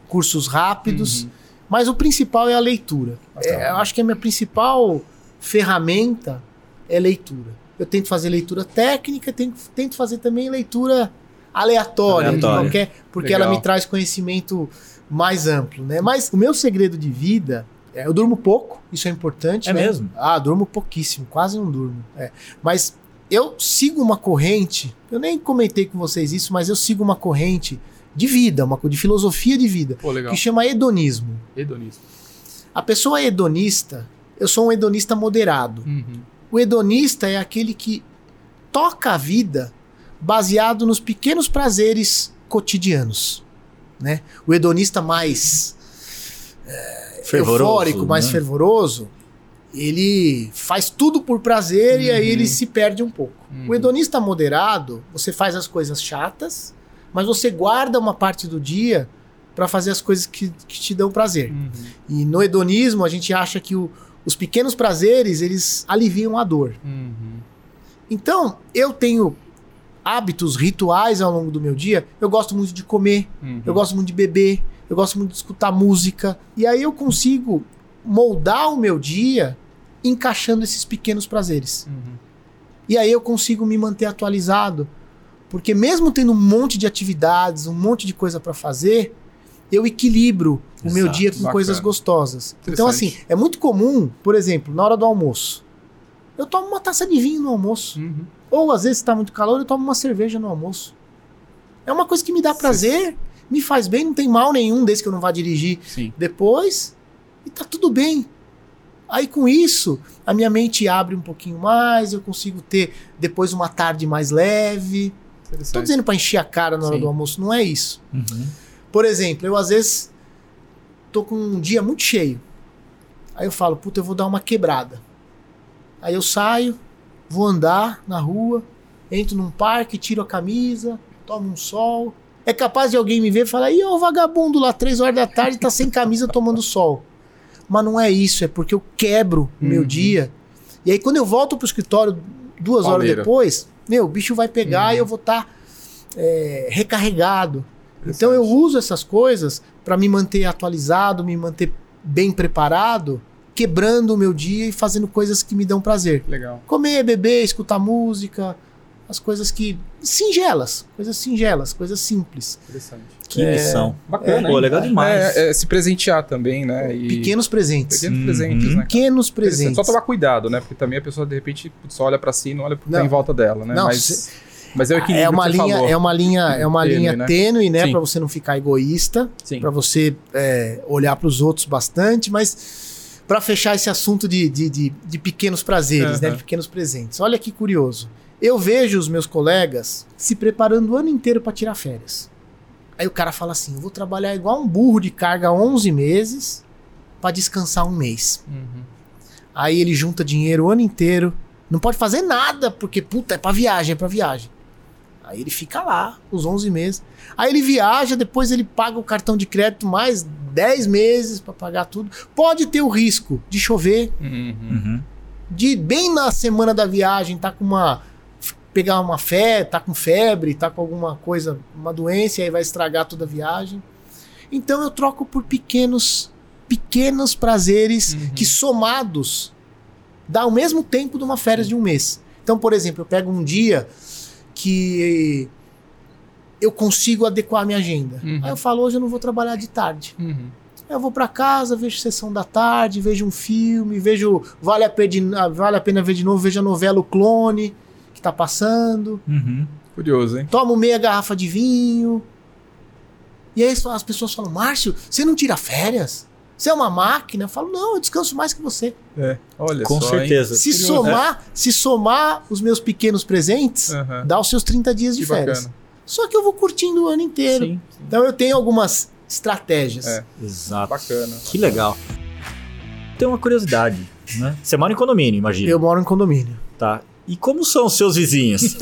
cursos rápidos. Uhum. Mas o principal é a leitura. Ah, É, tá. eu acho que a minha principal ferramenta é leitura. Eu tento fazer leitura técnica, tento, tento fazer também leitura aleatória, Aleatória. qualquer, porque Legal. ela me traz conhecimento mais amplo, né? Mas o meu segredo de vida, é, eu durmo pouco, isso é importante, É né? mesmo? Ah, durmo pouquíssimo, quase não durmo. é. Mas eu sigo uma corrente, eu nem comentei com vocês isso, mas eu sigo uma corrente de vida, uma de filosofia de vida, Pô, legal. que chama hedonismo. Hedonismo. A pessoa hedonista, eu sou um hedonista moderado. Uhum. O hedonista é aquele que toca a vida baseado nos pequenos prazeres cotidianos. Né? O hedonista mais eufórico, mais né? fervoroso, ele faz tudo por prazer e aí Uhum. ele se perde um pouco. Uhum. O hedonista moderado, você faz as coisas chatas, mas você guarda uma parte do dia para fazer as coisas que, que te dão prazer. Uhum. E no hedonismo, a gente acha que o- os pequenos prazeres, eles aliviam a dor. Uhum. Então, eu tenho hábitos, rituais ao longo do meu dia. Eu gosto muito de comer, Uhum. eu gosto muito de beber, eu gosto muito de escutar música. E aí eu consigo moldar o meu dia encaixando esses pequenos prazeres. Uhum. E aí eu consigo me manter atualizado. Porque mesmo tendo um monte de atividades, um monte de coisa para fazer, eu equilibro o meu Exato, dia com bacana. coisas gostosas. Então, assim, é muito comum, por exemplo, na hora do almoço, eu tomo uma taça de vinho no almoço. Uhum. Ou às vezes está muito calor, eu tomo uma cerveja no almoço. É uma coisa que me dá prazer, me faz bem, não tem mal nenhum desde que eu não vá dirigir Sim. depois e tá tudo bem. Aí com isso, a minha mente abre um pouquinho mais, eu consigo ter depois uma tarde mais leve. Interessante. dizendo para encher a cara na hora Sim. do almoço, não é isso. Uhum. Por exemplo, eu às vezes tô com um dia muito cheio. Aí eu falo, puta, eu vou dar uma quebrada. Aí eu saio, vou andar na rua, entro num parque, tiro a camisa, tomo um sol. É capaz de alguém me ver e falar, ó, o vagabundo lá, três horas da tarde, tá sem camisa tomando sol. Mas não é isso, é porque eu quebro o meu Uhum. dia. E aí quando eu volto pro escritório duas horas Pauleira. depois, meu, o bicho vai pegar Uhum. e eu vou estar recarregado. Então eu uso essas coisas para me manter atualizado, me manter bem preparado, quebrando o meu dia e fazendo coisas que me dão prazer. Legal. Comer, beber, escutar música, as coisas que singelas, coisas singelas, coisas simples. Interessante. Que É, missão. Bacana. Pô, hein? legal demais. É, é se presentear também, né? E Pequenos presentes. pequenos Uhum. presentes, né? cara? Pequenos presentes. Só tomar cuidado, né? Porque também a pessoa, de repente, só olha pra si e não olha pro que tá em volta dela, né? Não, mas, cê- mas é o equilíbrio É uma linha, falou. é uma linha, é uma Tênue, linha né? tênue, né, para você não ficar egoísta, Sim. para você é, olhar para os outros bastante, mas para fechar esse assunto de, de, de, de pequenos prazeres, né, Aham. de pequenos presentes. Olha que curioso. Eu vejo os meus colegas se preparando o ano inteiro para tirar férias. Aí o cara fala assim: eu vou trabalhar igual um burro de carga 11 meses para descansar um mês. Uhum. Aí ele junta dinheiro o ano inteiro, não pode fazer nada, porque puta, é pra viagem, é pra viagem. Aí ele fica lá, os 11 meses. Aí ele viaja, depois ele paga o cartão de crédito mais 10 meses pra pagar tudo. Pode ter o risco de chover, Uhum. Uhum. de bem na semana da viagem tá com uma pegar uma fé, tá com febre, tá com alguma coisa, uma doença e aí vai estragar toda a viagem. Então eu troco por pequenos pequenos prazeres Uhum. que somados dá o mesmo tempo de uma férias de um mês. Então, por exemplo, eu pego um dia que eu consigo adequar a minha agenda. Uhum. Aí eu falo, hoje eu não vou trabalhar de tarde. Uhum. Eu vou pra casa, vejo sessão da tarde, vejo um filme, vejo vale a pena, vale a pena ver de novo, vejo a novela O Clone que tá passando, Uhum. Curioso, hein? tomo meia garrafa de vinho. E aí as pessoas falam: "Márcio, você não tira férias? Você é uma máquina?" Eu falo: "Não, eu descanso mais que você." É. Olha Com só, hein? certeza. Se Curioso, somar, se somar os meus pequenos presentes, dá os seus 30 dias de Que férias. bacana. Só que eu vou curtindo o ano inteiro. Sim, sim. Então eu tenho algumas estratégias. É. Exato. Bacana. Que legal. Tem uma curiosidade, né? Você mora em condomínio, imagina. Eu moro em condomínio. Tá. E como são os seus vizinhos?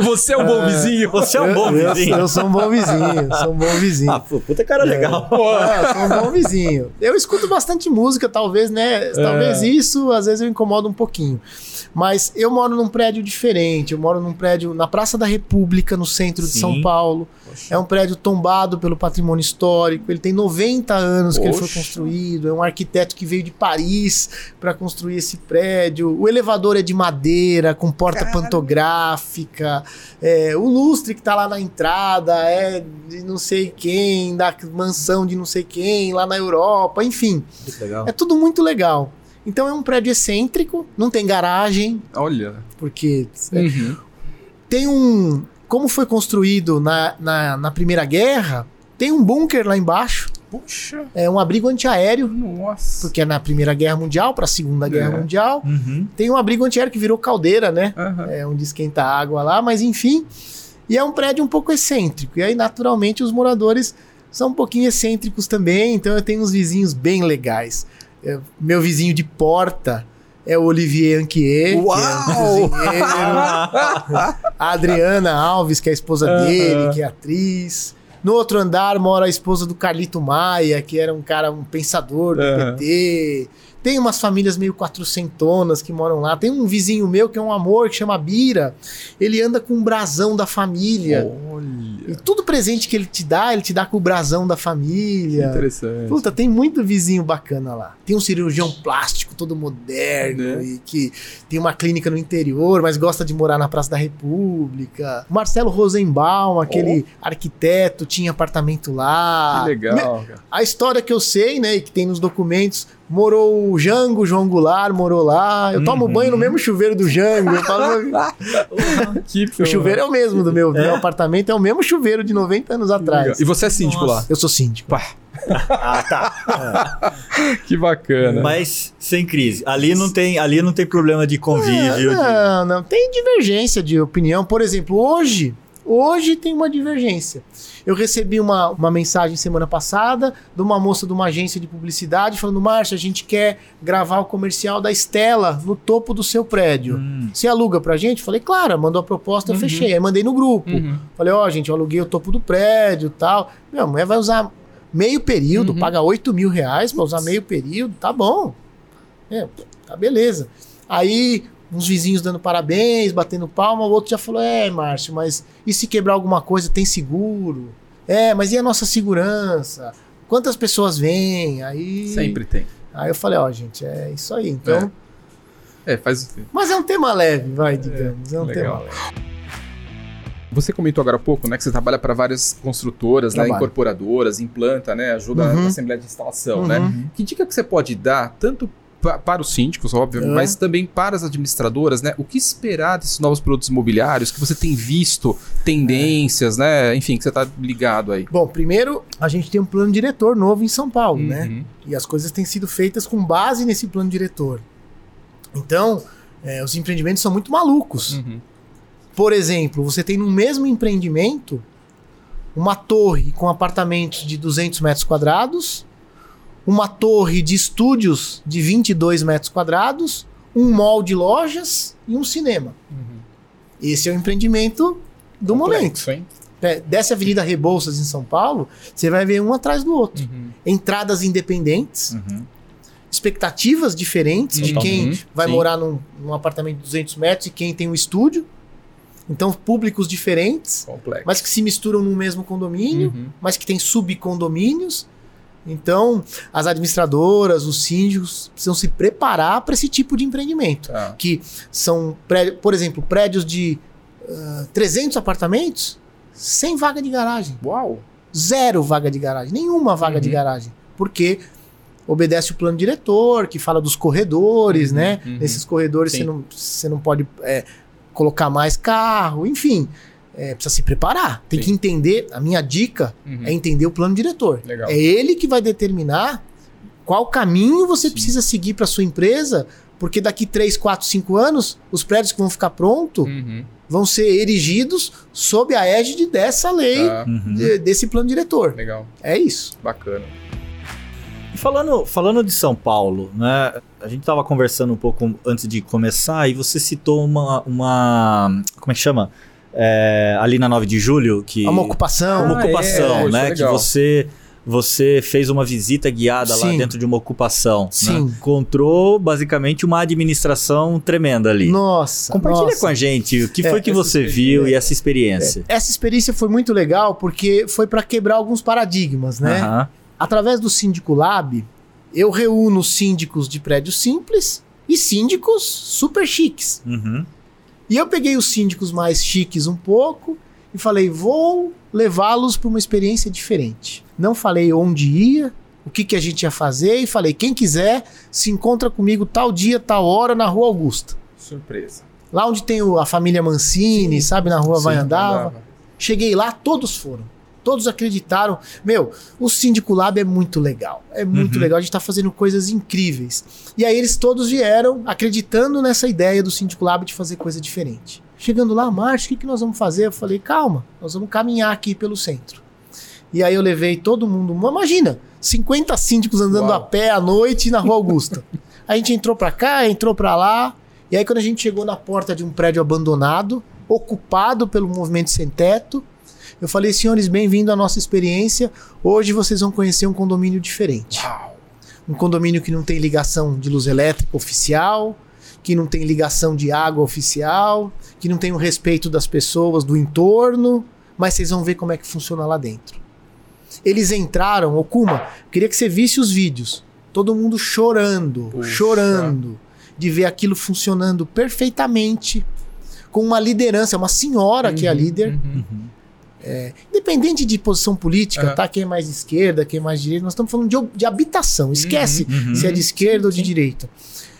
Você é um bom vizinho. Você é um bom eu, vizinho? Eu sou um bom vizinho, sou um bom vizinho. Ah, puta cara legal. É, sou um bom vizinho. Eu escuto bastante música, talvez, né? Talvez isso, às vezes eu incomodo um pouquinho. Mas eu moro num prédio diferente. Eu moro num prédio na Praça da República, no centro de Sim. São Paulo. É um prédio tombado pelo patrimônio histórico. Ele tem 90 anos que ele foi Poxa. construído. É um arquiteto que veio de Paris para construir esse prédio. O elevador é de madeira, com porta pantográfica. É, o lustre que tá lá na entrada é de não sei quem, da mansão de não sei quem, lá na Europa. Enfim, é tudo muito legal. Então é um prédio excêntrico, não tem garagem, Olha. porque é, Uhum. tem um. Como foi construído na, na, na Primeira Guerra, tem um bunker lá embaixo, Puxa. é um abrigo antiaéreo, Nossa. porque é na Primeira Guerra Mundial para a Segunda Guerra É. Mundial. Uhum. Tem um abrigo antiaéreo que virou caldeira, né? Aham. É onde esquenta a água lá, mas enfim. E é um prédio um pouco excêntrico. E aí, naturalmente, os moradores são um pouquinho excêntricos também. Então eu tenho uns vizinhos bem legais. É, meu vizinho de porta é o Olivier Anquier, Uau! que é um cozinheiro. A Adriana Alves, que é a esposa dele, que é atriz. No outro andar mora a esposa do Carlito Maia, que era um cara, um pensador do. PT. Tem umas famílias meio quatrocentonas que moram lá. Tem um vizinho meu que é um amor, que chama Bira. Ele anda com um brasão da família. E Olha. tudo presente que ele te dá, ele te dá com o brasão da família. Interessante. Puta, tem muito vizinho bacana lá. Tem um cirurgião plástico todo moderno Né? e que tem uma clínica no interior, mas gosta de morar na Praça da República. Marcelo Rosenbaum, aquele arquiteto, tinha apartamento lá. que legal, cara. A história que eu sei, né, e que tem nos documentos, morou o Jango, João Goulart morou lá. Eu tomo Uhum. banho no mesmo chuveiro do Jango. Eu falo, Que o chuveiro é o mesmo do meu, meu apartamento, é o mesmo chuveiro de 90 anos atrás. E você é síndico Nossa. lá. Eu sou síndico. Pá, Ah, tá. que bacana. Mas sem crise. Ali não tem, ali não tem problema de convívio. de- Não, não. Tem divergência de opinião. Por exemplo, hoje, hoje tem uma divergência. Eu recebi uma, uma mensagem semana passada de uma moça de uma agência de publicidade falando: Márcia, a gente quer gravar o comercial da Estela no topo do seu prédio. Hum. Você aluga pra gente? Falei, claro, mandou a proposta, Uhum. fechei. Aí mandei no grupo. Uhum. Falei, ó, gente, eu aluguei o topo do prédio e tal. Meu, mulher vai usar meio período, Uhum. paga 8 mil reais pra usar meio período, tá bom. É, tá beleza. Aí, uns vizinhos dando parabéns, batendo palma, o outro já falou, é, Márcio, mas e se quebrar alguma coisa, tem seguro? É, mas e a nossa segurança? Quantas pessoas vêm? Aí, Sempre tem. aí eu falei, ó, gente, é isso aí. Então, É, faz. mas é um tema leve, vai, digamos. É, um legal. tema leve. Você comentou agora há pouco, né, que você trabalha para várias construtoras, né, incorporadoras, implanta, né, ajuda Uhum. na assembleia de instalação, Uhum. né? Que dica que você pode dar tanto para os síndicos, óbvio, É. mas também para as administradoras, né? O que esperar desses novos produtos imobiliários que você tem visto, tendências, né? Enfim, que você está ligado aí. Bom, primeiro, a gente tem um plano diretor novo em São Paulo, né? Uhum. E as coisas têm sido feitas com base nesse plano diretor. Então, é, os empreendimentos são muito malucos. Uhum. Por exemplo, você tem no mesmo empreendimento uma torre com apartamentos de 200 metros quadrados, uma torre de estúdios de 22 metros quadrados, um mall de lojas e um cinema. Uhum. Esse é o empreendimento do momento. Complexo, hein? É, desce a Avenida Rebouças em São Paulo, você vai ver um atrás do outro. Uhum. Entradas independentes, Uhum. expectativas diferentes de quem vai sim. morar num, num apartamento de 200 metros e quem tem um estúdio. Então, públicos diferentes, Complexo. mas que se misturam no mesmo condomínio, Uhum. mas que tem subcondomínios. Então, as administradoras, os síndicos precisam se preparar para esse tipo de empreendimento. Tá. Que são, prédio- por exemplo, prédios de ah, 300 apartamentos sem vaga de garagem. Uau! Zero vaga de garagem, nenhuma vaga de Uhum. garagem. Porque obedece o plano diretor, que fala dos corredores, Uhum, né? uhum. Nesses corredores Sim. você não, você não pode é, colocar mais carro, enfim. É, precisa se preparar. Tem Sim. que entender. A minha dica Uhum. é entender o plano diretor. Legal. É ele que vai determinar qual caminho você precisa seguir para sua empresa, porque daqui 3, 4, 5 anos, os prédios que vão ficar prontos Uhum. vão ser erigidos sob a égide dessa lei, Tá. Uhum. de- desse plano diretor. Legal. É isso. Bacana. E Falando, falando de São Paulo, né? A gente tava conversando um pouco antes de começar e você citou uma. uma como é que chama? É, ali na 9 de julho, que. É uma ocupação. uma Ah, ocupação, é, isso né? é que você. Você fez uma visita guiada lá Sim. dentro de uma ocupação. né? Sim. Encontrou basicamente uma administração tremenda ali. Nossa. Compartilha nossa. com a gente o que É, foi que você viu e essa experiência. Essa experiência foi muito legal porque foi para quebrar alguns paradigmas, né? Através do Síndico Lab, eu reúno síndicos de prédios simples e síndicos super chiques. Uhum. E eu peguei os síndicos mais chiques um pouco e falei, vou levá-los para uma experiência diferente. Não falei onde ia, o que, que a gente ia fazer e falei, quem quiser se encontra comigo tal dia, tal hora na Rua Augusta. Surpresa. Lá onde tem a família Mancini, sabe, na Rua Sim, Vai andava. Cheguei lá, todos foram. Todos acreditaram. Meu, o Síndico Lab é muito legal. É muito Uhum. legal. A gente tá fazendo coisas incríveis. E aí eles todos vieram acreditando nessa ideia do Síndico Lab de fazer coisa diferente. Chegando lá, Márcio, o que, que nós vamos fazer? Eu falei, calma, nós vamos caminhar aqui pelo centro. E aí eu levei todo mundo. Imagina, 50 síndicos andando Uau. a pé à noite na Rua Augusta. a gente entrou pra cá, entrou pra lá. E aí quando a gente chegou na porta de um prédio abandonado, ocupado pelo movimento sem teto, eu falei, senhores, bem-vindo à nossa experiência. Hoje vocês vão conhecer um condomínio diferente. Uau. Um condomínio que não tem ligação de luz elétrica oficial, que não tem ligação de água oficial, que não tem o respeito das pessoas do entorno, mas vocês vão ver como é que funciona lá dentro. Eles entraram, Okuma, queria que você visse os vídeos. Todo mundo chorando, Puxa. chorando de ver aquilo funcionando perfeitamente, com uma liderança, uma senhora que é a Uhum, líder, uhum. Independente de posição política, Aham. tá? Quem é mais esquerda, quem é mais direita, nós estamos falando de, de habitação. Esquece Uhum. se é de esquerda ou de direita.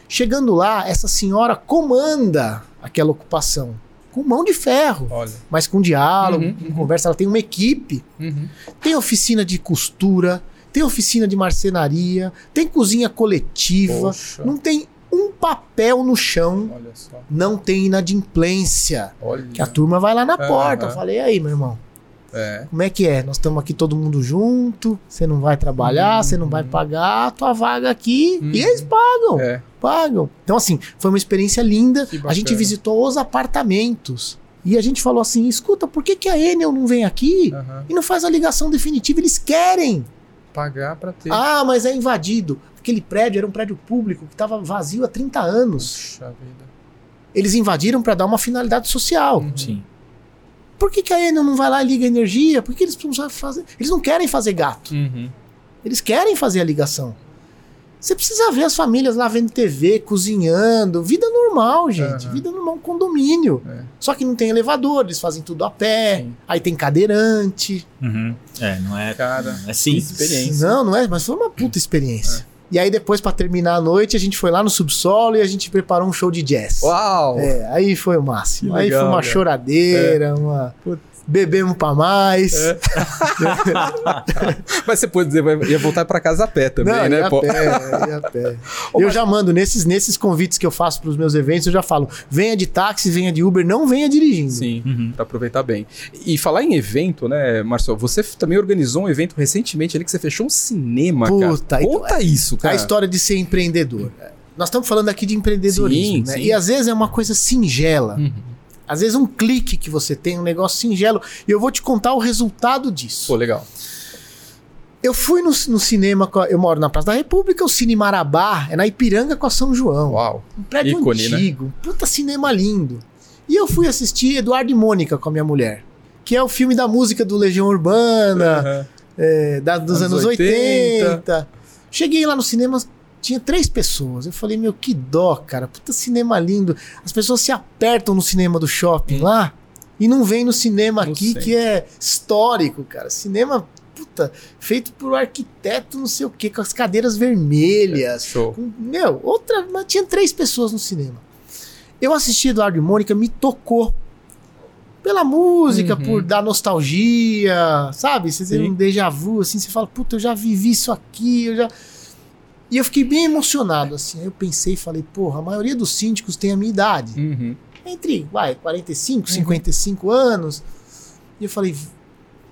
Chegando lá, essa senhora comanda aquela ocupação com mão de ferro, Olha. mas com diálogo, Uhum, com uhum. conversa. Ela tem uma equipe, Uhum. tem oficina de costura, tem oficina de marcenaria, tem cozinha coletiva, Poxa. não tem um papel no chão, não tem inadimplência. Olha. Que a turma vai lá na porta. Eu falei, aí, meu irmão, É. como é que é? Nós estamos aqui todo mundo junto, você não vai trabalhar, você não vai pagar a tua vaga aqui, Uhum. e eles pagam, É. pagam. Então, assim, foi uma experiência linda. A gente visitou os apartamentos. E a gente falou assim: escuta, por que, que a Enel não vem aqui Aham. e não faz a ligação definitiva? Eles querem. Pagar pra ter. Ah, mas é invadido. Aquele prédio era um prédio público que estava vazio há 30 anos. Puxa vida. Eles invadiram para dar uma finalidade social. Uhum. Sim. Por que, que a Enel não vai lá e liga a energia? Por que eles precisam fazer? Eles não querem fazer gato. Uhum. Eles querem fazer a ligação. Você precisa ver as famílias lá vendo TV, cozinhando. Vida normal, gente. Aham. Vida normal, um condomínio. É. Só que não tem elevador, eles fazem tudo a pé. Sim. Aí tem cadeirante. Uhum. É, não é. Cara, é simples. experiência. Não, não é, mas foi uma puta experiência. E aí depois, pra terminar a noite, a gente foi lá no subsolo e a gente preparou um show de jazz. Uau! É, aí foi o máximo. Que aí legal, foi uma cara. choradeira, uma. Putz. Bebemos pra mais. É. Mas você pode dizer, vai- ia voltar pra casa a pé também, Não, né? ia a pô? pé, ia a pé. Ô, eu mas- já mando, nesses, nesses convites que eu faço pros meus eventos, eu já falo: venha de táxi, venha de Uber, não venha dirigindo. Sim, Uhum. pra aproveitar bem. E falar em evento, né, Marcelo? Você também organizou um evento recentemente ali que você fechou um cinema, Puta, cara. então Conta isso, cara. A história de ser empreendedor. Nós estamos falando aqui de empreendedorismo, Sim, né? sim. E às vezes é uma coisa singela. Uhum. Às vezes um clique que você tem, um negócio singelo. E eu vou te contar o resultado disso. Pô, legal. Eu fui no, no cinema, eu moro na Praça da República, o Cine Marabá é na Ipiranga com a São João. Uau. Um prédio Ícone, né? antigo, um puta cinema lindo. E eu fui assistir Eduardo e Mônica com a minha mulher, que é o filme da música do Legião Urbana, Aham. é, da- dos Anos anos 80. 80. Cheguei lá no cinema, tinha três pessoas. Eu falei, meu, que dó, cara. Puta cinema lindo. As pessoas se apertam no cinema do shopping lá e não vem no cinema No aqui, centro. que é histórico, cara. Cinema, puta, feito por um arquiteto, não sei o quê, com as cadeiras vermelhas. Show. Com- Meu, outra. Mas tinha três pessoas no cinema. Eu assisti Eduardo e Mônica, me tocou. Pela música, Uhum. por dar nostalgia, sabe? Você tem um déjà vu, assim, você fala, puta, eu já vivi isso aqui, eu já. E eu fiquei bem emocionado, assim. Aí eu pensei e falei, porra, a maioria dos síndicos tem a minha idade. Uhum. Entre, vai, 45, 55 anos. E eu falei,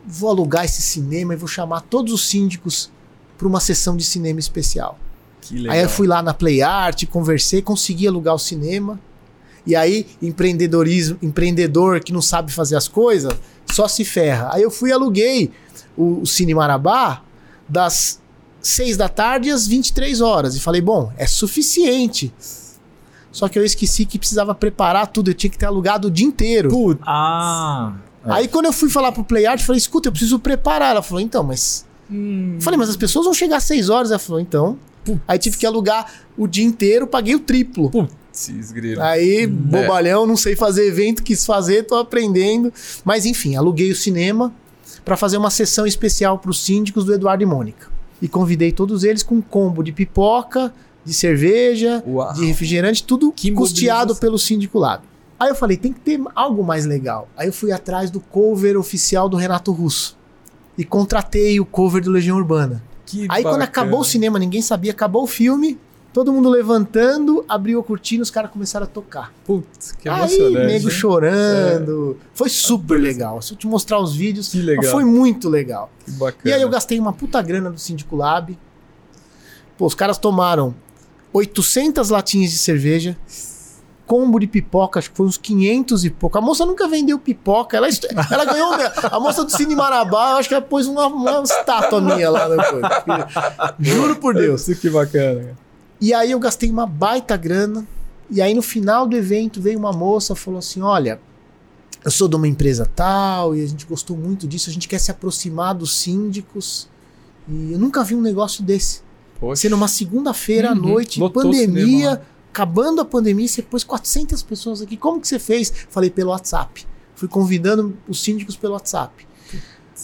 vou alugar esse cinema e vou chamar todos os síndicos para uma sessão de cinema especial. Que legal. Aí eu fui lá na Play Art, conversei, consegui alugar o cinema. E aí, empreendedorismo, empreendedor que não sabe fazer as coisas, só se ferra. Aí eu fui e aluguei o, o Cine Marabá das 6 da tarde às 23 horas. E falei, bom, é suficiente. Só que eu esqueci que precisava preparar tudo, eu tinha que ter alugado o dia inteiro. Putz. Ah. Aí quando eu fui falar pro Play Art, eu falei, escuta, eu preciso preparar. Ela falou, então, mas Hum. falei, mas as pessoas vão chegar às 6 horas. Ela falou, então. Aí tive que alugar o dia inteiro, paguei o triplo. Putz, grilo. Aí, bobalhão, não sei fazer evento, quis fazer, tô aprendendo. Mas enfim, aluguei o cinema para fazer uma sessão especial para os síndicos do Eduardo e Mônica. E convidei todos eles com um combo de pipoca, de cerveja, Uau. de refrigerante, tudo Que custeado pelo síndico lado. Aí eu falei, tem que ter algo mais legal. Aí eu fui atrás do cover oficial do Renato Russo. E contratei o cover do Legião Urbana. Que Aí quando bacana. acabou o cinema, ninguém sabia, acabou o filme, todo mundo levantando, abriu a cortina, os caras começaram a tocar. Putz, que Aí, emocionante. nego hein? chorando. Foi super legal. Se eu te mostrar os vídeos, Que legal. foi muito legal. Que bacana. E aí eu gastei uma puta grana do Síndico Lab. Pô, os caras tomaram 800 latinhas de cerveja, combo de pipoca, acho que foi uns 500 e pouco. A moça nunca vendeu pipoca, ela, ela ganhou. A moça do Cine Marabá, eu acho que ela pôs uma, uma estátua minha lá depois. Juro por Deus. que bacana. E aí eu gastei uma baita grana. E aí no final do evento veio uma moça falou assim: Olha, eu sou de uma empresa tal e a gente gostou muito disso, a gente quer se aproximar dos síndicos. E eu nunca vi um negócio desse. Poxa. Ser numa segunda-feira à Uhum. noite, Lotou pandemia, acabando a pandemia, você pôs 400 pessoas aqui. Como que você fez? Falei pelo WhatsApp. Fui convidando os síndicos pelo WhatsApp.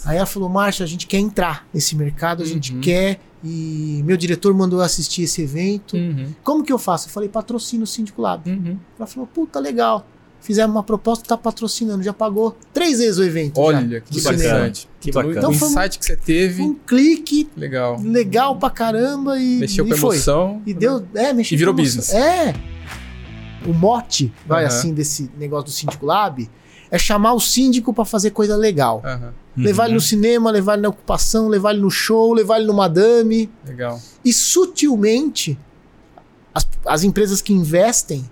Aí ela falou: Márcia, a gente quer entrar nesse mercado, a gente Uhum. quer. E meu diretor mandou eu assistir esse evento. Uhum. Como que eu faço? Eu falei: patrocina o Síndico Lab. Uhum. Ela falou: puta, legal. Fizemos uma proposta, tá patrocinando, já pagou três vezes o evento. já, Olha, que do cinema. interessante. Que Então, bacana. Então foi um- insight que você teve, Um clique legal. legal pra caramba e, Mexeu e com foi. emoção. E deu, é, mexeu E virou business. É. O mote, vai Aham. assim, desse negócio do Síndico Lab, é chamar o síndico pra fazer coisa legal. Aham, Levar ele no cinema, levar ele na ocupação, levar ele no show, levar ele no madame. legal. E sutilmente, as, as empresas que investem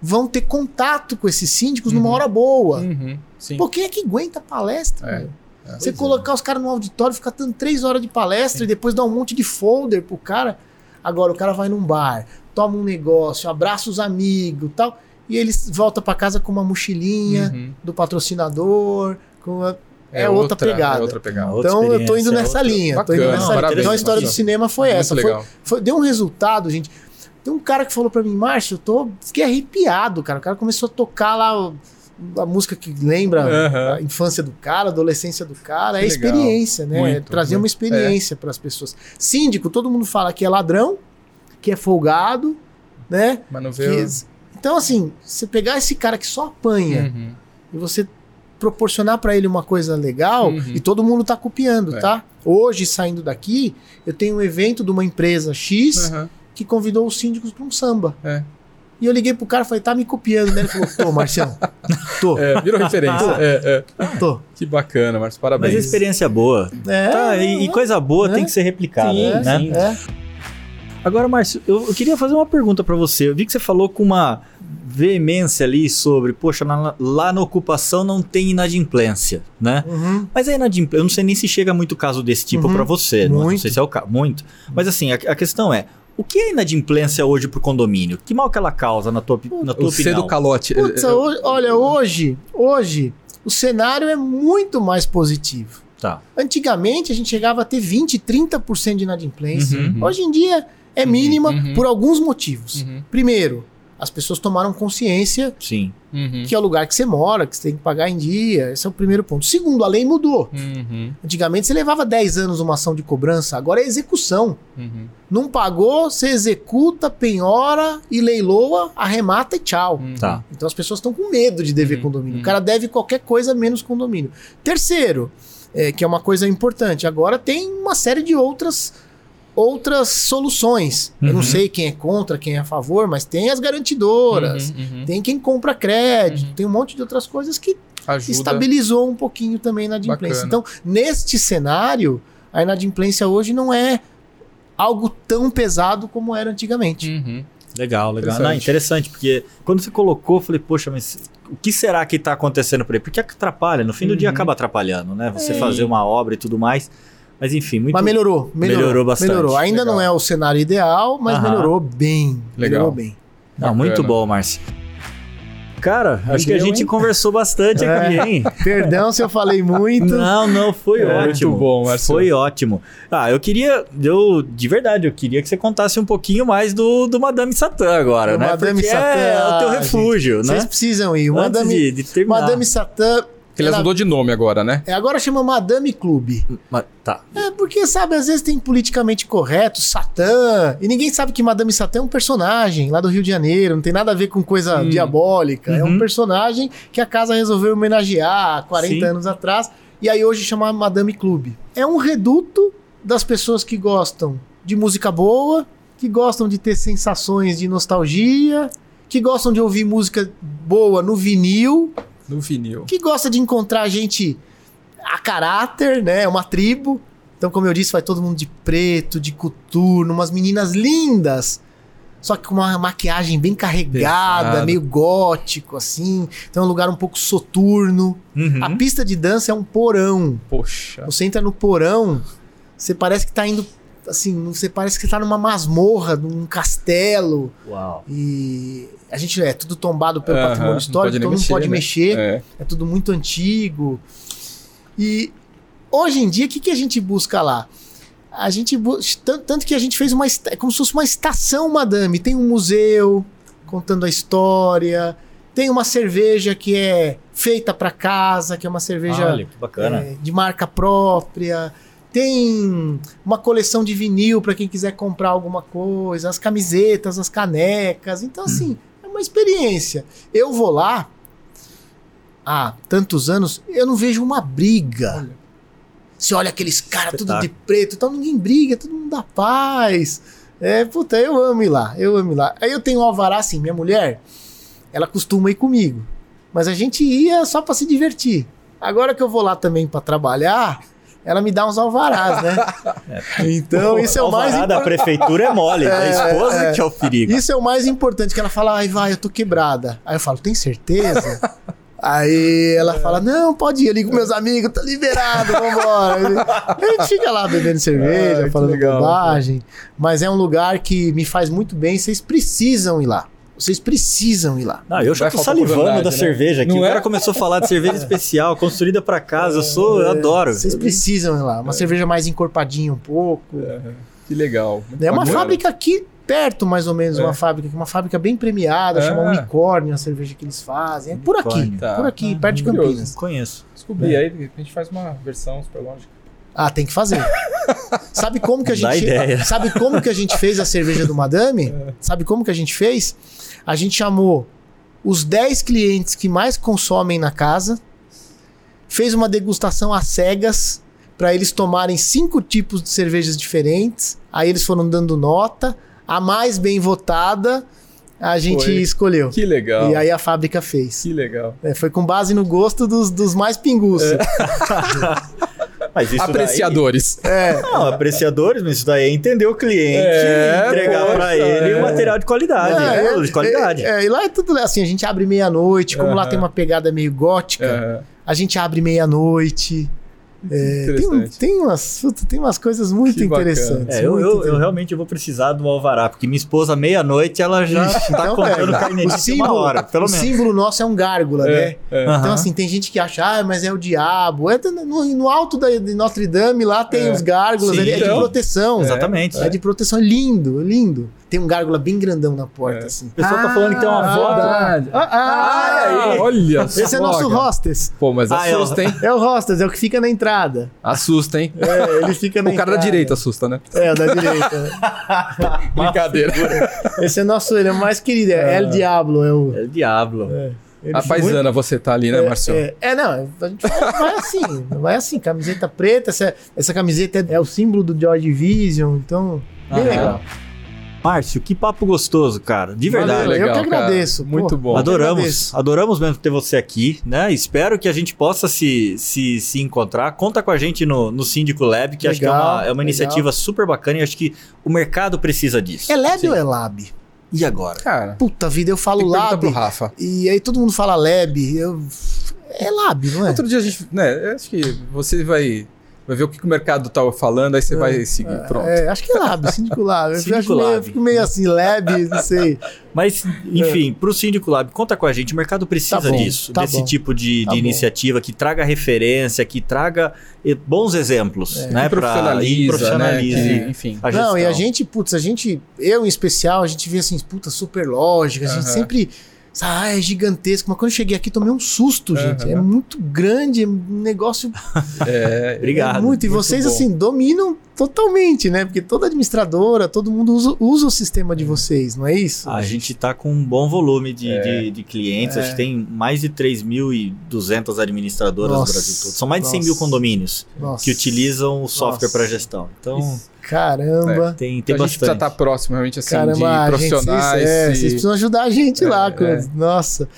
vão ter contato com esses síndicos numa Uhum. hora boa. Uhum. Sim. Pô, quem é que aguenta palestra? É. meu? É. Você Pois colocar os caras no auditório, ficar dando três horas de palestra e depois dar um monte de folder pro cara. Agora o cara vai num bar, toma um negócio, abraça os amigos tal, e eles volta pra casa com uma mochilinha Uhum. do patrocinador, com a- é outra pegada. É outra pegada. Outra Então eu tô indo nessa outra- linha. tô Bacana, indo nessa linha. Então a história do cinema foi Muito essa. Foi, legal. foi- deu um resultado, gente. Tem um cara que falou pra mim, Márcio, eu tô. Fiquei arrepiado, cara. O cara começou a tocar lá a música que lembra Aham. a infância do cara, a adolescência do cara. Que é legal. experiência, né? Muito, É trazer uma muito. experiência para as pessoas. Síndico, todo mundo fala que é ladrão, que é folgado, né? Mas não Que- veio. Então, assim, você pegar esse cara que só apanha Uhum. e você proporcionar para ele uma coisa legal Uhum. e todo mundo tá copiando, É. tá? Hoje, saindo daqui, eu tenho um evento de uma empresa X Aham. que convidou os síndicos para um samba. É. E eu liguei pro cara e falei, tá me copiando, né? Ele falou, tô, Marcião. Tô, É, virou referência. é, é. tô. Que bacana. Mas Parabéns. a experiência é boa. É, Tá, e, e coisa boa É. tem que ser replicada, Sim, né? sim. É. Agora, Márcio, eu, eu queria fazer uma pergunta pra você. Eu vi que você falou com uma veemência ali sobre, poxa, na- lá na ocupação não tem inadimplência, né? Uhum. Mas a inadimplência, eu não sei nem se chega muito caso desse tipo Uhum. pra você, não, não Muito. sei se é o caso, muito. Mas assim, a, a questão é, o que é inadimplência hoje pro condomínio? Que mal que ela causa na tua, na tua O opinião? do calote. Putz, É, é, hoje- olha, hoje, hoje, o cenário é muito mais positivo. Tá. Antigamente, a gente chegava a ter 20, 30% de inadimplência. Uhum. Hoje em dia, é Uhum, mínima uhum. por alguns motivos. Uhum. Primeiro, as pessoas tomaram consciência Sim. Uhum. que é o lugar que você mora, que você tem que pagar em dia. Esse é o primeiro ponto. Segundo, a lei mudou. Uhum. Antigamente, você levava 10 anos uma ação de cobrança, agora é execução. Uhum. Não pagou, você executa, penhora e leiloa, arremata e tchau. Uhum. Tá. Então as pessoas estão com medo de dever Uhum, condomínio. uhum. O cara deve qualquer coisa menos condomínio. Terceiro, é, que é uma coisa importante, agora tem uma série de outras outras soluções. Eu não Uhum. sei quem é contra, quem é a favor, mas tem as garantidoras, Uhum, uhum. tem quem compra crédito, Uhum. tem um monte de outras coisas que Ajuda. estabilizou um pouquinho também na inadimplência. Bacana. Então, neste cenário, a inadimplência hoje não é algo tão pesado como era antigamente. Uhum. Legal, legal. Interessante. Não, interessante, porque quando você colocou, eu falei, poxa, mas o que será que está acontecendo por aí? Porque atrapalha, no fim do dia Uhum. acaba atrapalhando, né? Você É. fazer uma obra e tudo mais. Mas enfim, muito. Mas melhorou, melhorou. Melhorou bastante. Melhorou. Ainda Legal. não é o cenário ideal, mas Aham. melhorou bem. Legal. Melhorou bem. Não, Bacana. muito bom, Márcio. Cara, acho que a gente hein? conversou bastante É. aqui, hein? Perdão se eu falei muito. Não, não, foi É, ótimo. muito bom, Márcio. Foi ótimo. Ah, eu queria, eu, de verdade, eu queria que você contasse um pouquinho mais do, do Madame Satã agora, Do né? Madame Porque Satã, é o teu refúgio, né? Vocês precisam ir. O Madame, de, de terminar. Madame Satã. Que ele ela- mudou de nome agora, né? é, agora chama Madame Clube. Ma- Tá. É, porque, sabe, às vezes tem politicamente correto, Satã, e ninguém sabe que Madame Satã é um personagem lá do Rio de Janeiro, não tem nada a ver com coisa Hum. diabólica. É um Uhum. personagem que a casa resolveu homenagear há 40 Sim. anos atrás, e aí hoje chama Madame Clube. É um reduto das pessoas que gostam de música boa, que gostam de ter sensações de nostalgia, que gostam de ouvir música boa no vinil, No vinil. que gosta de encontrar gente a caráter, né? É uma tribo. Então, como eu disse, vai todo mundo de preto, de coturno, umas meninas lindas. só que com uma maquiagem bem carregada, Pesado. meio gótico, assim. Então é um lugar um pouco soturno. Uhum. A pista de dança é um porão. Poxa. Você entra no porão, você parece que tá indo. Assim, você parece que tá numa masmorra, num castelo. Uau. E a gente é tudo tombado pelo patrimônio histórico, então não mexer, pode né? mexer. É. É tudo muito antigo. E hoje em dia, o que, que a gente busca lá? A gente busca. Tanto, que a gente fez uma. É como se fosse uma estação madame. Tem um museu contando a história. Tem uma cerveja que é feita para casa, que é uma cerveja Olha, que bacana. é, de marca própria. Tem uma coleção de vinil para quem quiser comprar alguma coisa, as camisetas, as canecas. Então, assim, é uma experiência. Eu vou lá há tantos anos, eu não vejo uma briga. Olha. Você olha aqueles caras tudo de preto, então ninguém briga, todo mundo dá paz. É, puta, eu amo ir lá, eu amo ir lá. Aí eu tenho um alvará assim, minha mulher, ela costuma ir comigo. Mas a gente ia só pra se divertir. Agora que eu vou lá também pra trabalhar, ela me dá uns alvarás, né? Então, isso é o mais Alvará da importante. prefeitura é mole, a É, esposa é. que é o perigo. Isso é o mais importante, que ela fala, ai, vai, eu tô quebrada. Aí eu falo, tem certeza? Aí ela fala, não, pode ir, eu ligo com meus amigos, tá liberado, vambora. A gente fica lá bebendo cerveja, Ai, falando legal, bobagem. Mas é um lugar que me faz muito bem, vocês precisam ir lá. Vocês precisam ir lá. Não, eu já Vai tô salivando da né? cerveja aqui. Não o é? cara começou a falar de cerveja especial, construída pra casa. Eu sou, eu adoro. Vocês precisam ir lá. Uma cerveja mais encorpadinha um pouco. Que legal. É uma Bacana. fábrica aqui perto, mais ou menos, É. uma fábrica, uma fábrica bem premiada, É. chama Unicórnio, a cerveja que eles fazem. É por aqui. Tá. por aqui, Ah, perto de curioso. Campinas. Conheço. Descobri É. aí, a gente faz uma versão super lógica. Ah, tem que fazer. Sabe como que a gente ideia. Sabe como que a gente fez a cerveja do Madame? Sabe como que a gente fez? A gente chamou os 10 clientes que mais consomem na casa, fez uma degustação às cegas para eles tomarem cinco tipos de cervejas diferentes. Aí eles foram dando nota. A mais bem votada a gente Foi. escolheu. Que legal. E aí a fábrica fez. Que legal. É, foi com base no gosto dos, dos mais pinguços. Mas isso Apreciadores. É. Daí, não, apreciadores, mas isso daí é entender o cliente É, e entregar poxa, pra ele é. um material de qualidade. É, né? é, de qualidade. É, é, e lá é tudo assim, a gente abre meia-noite, como lá tem uma pegada meio gótica, É, a gente abre meia-noite. É, tem, interessante. tem, umas, tem umas coisas muito interessantes. É, eu, muito eu, eu interessantes. realmente vou precisar do alvará, porque minha esposa, meia-noite, ela já Ixi, tá então contando carnetinha o de símbolo, uma hora, pelo o menos. símbolo nosso é um gárgula, né? é, é. Aham. Então, assim, tem gente que acha, ah, mas é o diabo. É, no, no alto da, de Notre Dame, lá tem É. os gárgulas, Sim, é de então. proteção. Exatamente. É de proteção, é lindo, é lindo. Tem um gárgula bem grandão na porta, É. assim. O pessoal tá falando que tem uma foto. Ah, ah, Ah, olha só. Esse é nosso cara. hostess. Pô, mas Ah, é assusta, hein? É o hostess, é o que fica na entrada. Assusta, hein? É, ele fica na O cara da entrada. direita assusta, né? É, o da direita. Brincadeira. Esse é nosso, ele é o mais querido, é El Diablo, é o... É o Diablo. ele A paisana você tá ali, né, muito- Marcio? É, é, não, a gente vai, vai assim, vai assim, camiseta preta, essa, essa camiseta é, é o símbolo do Joy Division, então, bem Aham. legal. Márcio, que papo gostoso, cara. De verdade. Valeu, legal, eu que cara. agradeço. Muito bom. eu que Adoramos, adoramos mesmo ter você aqui, né? Espero que a gente possa se, se, se encontrar. Conta com a gente no, no Síndico Lab, que acho que é uma, Legal, é uma legal. iniciativa super bacana e acho que o mercado precisa disso. É Lab Sim. ou é Lab? E agora? Cara, Puta vida, eu falo Lab, pro Rafa. e aí todo mundo fala Lab, eu... É Lab, não é? Outro dia a gente, né, eu acho que você vai, vai ver o que, que o mercado tá falando, aí você vai seguir, pronto. É, acho que é Lab, Síndico Lab. Eu Síndico acho meio, Lab. eu fico meio assim, Lab, não sei. Mas, enfim, pro Síndico Lab, conta com a gente. O mercado precisa Tá bom, disso, tá desse bom. tipo de, Tá de iniciativa que traga referência, que traga bons exemplos, É. né? Que pra- profissionaliza, e profissionalize né? Que, enfim. a Não, e a gestão. gente, putz, a gente, eu em especial, a gente vê assim, puta, super lógica, a gente Aham. sempre. Ah, é gigantesco. Mas quando eu cheguei aqui, tomei um susto, gente. Aham. É muito grande, é um negócio. É, Obrigado. é muito. E muito vocês, bom. assim, dominam totalmente, né? Porque toda administradora, todo mundo usa, usa o sistema de vocês, não é isso? A gente está com um bom volume de, É. de, de clientes. É. Acho que tem mais de 3.200 administradoras Nossa, no Brasil todo. São mais de 100 mil nossa. condomínios Nossa. que utilizam o software Nossa. para gestão. Então, Caramba. tem, tem Então a gente precisa bastante. estar próximo, realmente, assim, Caramba, de gente, profissionais. vocês, é, e- vocês precisam ajudar a gente É, lá. é. Nossa.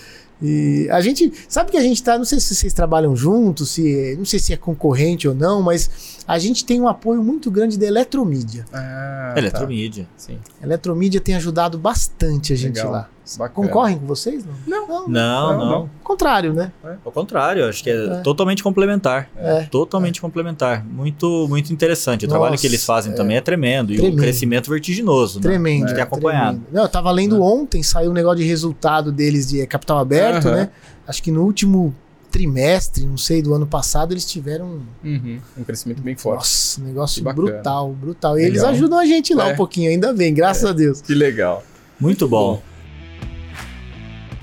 E a gente. Sabe que a gente tá. Não sei se vocês trabalham juntos, se. Não sei se é concorrente ou não, mas A gente tem um apoio muito grande da Eletromídia. Ah, Eletromídia. Tá. Sim. Eletromídia tem ajudado bastante a gente Legal. lá. Bacana. Concorrem com vocês? Não. Não. Não, Não, não. não. Contrário, né? Ao contrário, acho que é, É. totalmente complementar. É. Totalmente complementar. Muito, muito interessante. O trabalho Nossa, que eles fazem também é tremendo. E Tremendo. o crescimento vertiginoso. né? Tremendo. A gente tem acompanhado. tremendo. Não, eu tava lendo ontem, saiu um negócio de resultado deles de capital aberto, Aham. né? Acho que no último trimestre, não sei, do ano passado, eles tiveram. Uhum. Um crescimento bem forte. Nossa, um negócio brutal, brutal. E eles Legal. ajudam a gente lá É. um pouquinho, ainda bem, graças a Deus. Que legal. Muito bom.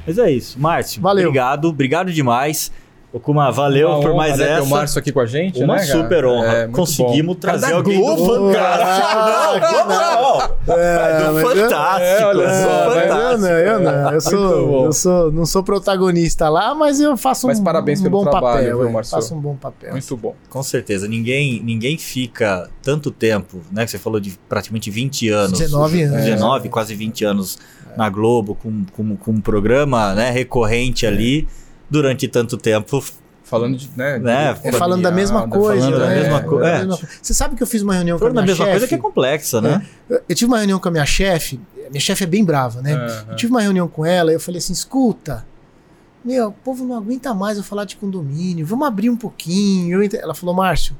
Mas é isso. Márcio, Valeu. obrigado. Obrigado demais. Okuma, valeu Uma por honra, mais né, ter essa. o Márcio aqui com a gente, Uma né, super honra. É, Conseguimos bom. trazer Cara alguém Globo, do Fantástico. Não, não. É do mas eu- Fantástico. É, só, É, Fantástico. eu não, eu não. Eu, sou, bom. eu sou, não sou protagonista lá, mas eu faço Mas um, parabéns um pelo bom trabalho, papel. viu, é, Márcio? faço um bom papel. Muito bom. Com certeza. Ninguém, ninguém fica tanto tempo, né? Que você falou de praticamente 20 anos. 19 anos. 19, quase 20 anos na Globo, com, com, com um programa né, recorrente ali, durante tanto tempo. Falando de, né, Né, de É falando da mesma coisa. falando da né? mesma coisa, Da é. coisa. Você sabe que eu fiz uma reunião com a Falando da minha mesma chefe? coisa que é complexa, né? Eu, eu tive uma reunião com a minha chefe. Minha chefe é bem brava, né? Aham. Eu tive uma reunião com ela e eu falei assim: escuta, meu, o povo não aguenta mais eu falar de condomínio, vamos abrir um pouquinho. Ela falou, Márcio,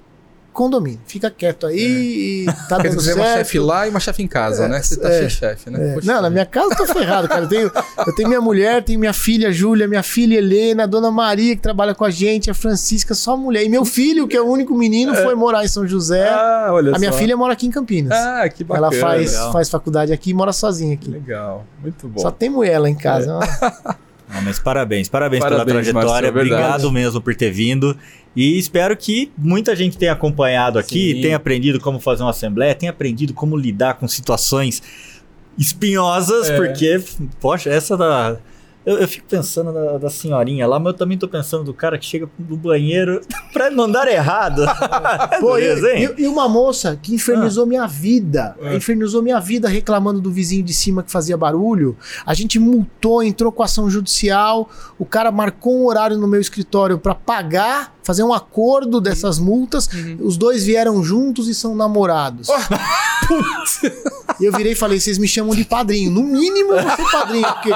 condomínio, fica quieto aí, e tá dando dizer, uma certo. chefe lá e uma chefe em casa, né? Você tá é, chefe, né? É, Poxa não, na minha casa eu tô ferrado, cara. Eu tenho, eu tenho minha mulher, tenho minha filha Júlia, minha filha Helena, a dona Maria que trabalha com a gente, a Francisca, só mulher. E meu filho, que é o único menino, foi morar em São José. Ah, olha a minha só. filha mora aqui em Campinas. Ah, que bacana. Ela faz, legal. faz faculdade aqui e mora sozinha aqui. Legal, muito bom. Só tem mulher lá em casa. Não, mas parabéns, parabéns, pela Parabéns, trajetória. Márcio, é. Obrigado mesmo por ter vindo. E espero que muita gente tenha acompanhado aqui, Sim. tenha aprendido como fazer uma assembleia, tenha aprendido como lidar com situações espinhosas, É. porque, poxa, essa da. Eu, eu fico pensando da, da senhorinha lá, mas eu também tô pensando do cara que chega do banheiro pra não dar errado. Pô, e, e- e uma moça que infernizou minha vida. É. Infernizou minha vida reclamando do vizinho de cima que fazia barulho. A gente multou, entrou com ação judicial. O cara marcou um horário no meu escritório pra pagar, fazer um acordo dessas multas. Uhum. Os dois vieram juntos e são namorados. e eu virei e falei: vocês me chamam de padrinho. No mínimo, eu vou ser padrinho. Porque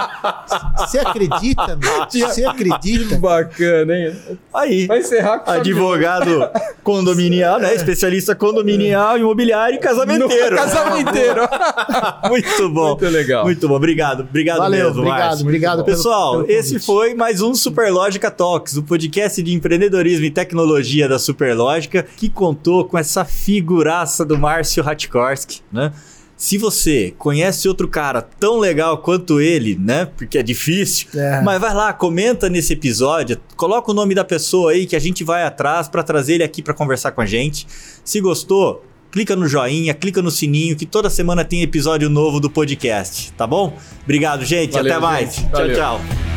você acredita, meu? Você Que acredita? bacana, hein? Aí. Vai encerrar com Advogado condominial, né? Especialista condominial, imobiliário e casamenteiro. Casamenteiro. Muito bom. Muito legal. Muito bom. Obrigado. Obrigado Valeu, mesmo, obrigado, Márcio. obrigado pelo- Pessoal, pelo esse convite. foi mais um Superlógica Talks, o podcast de empreendedorismo e tecnologia da Superlógica, que contou com essa figuraça do Márcio Hatkorski, né? Se você conhece outro cara tão legal quanto ele, né? Porque é difícil, É. mas vai lá, comenta nesse episódio, coloca o nome da pessoa aí que a gente vai atrás para trazer ele aqui para conversar com a gente. Se gostou, clica no joinha, clica no sininho que toda semana tem episódio novo do podcast, tá bom? Obrigado, gente. Valeu, Até mais. gente. Valeu. Tchau, tchau.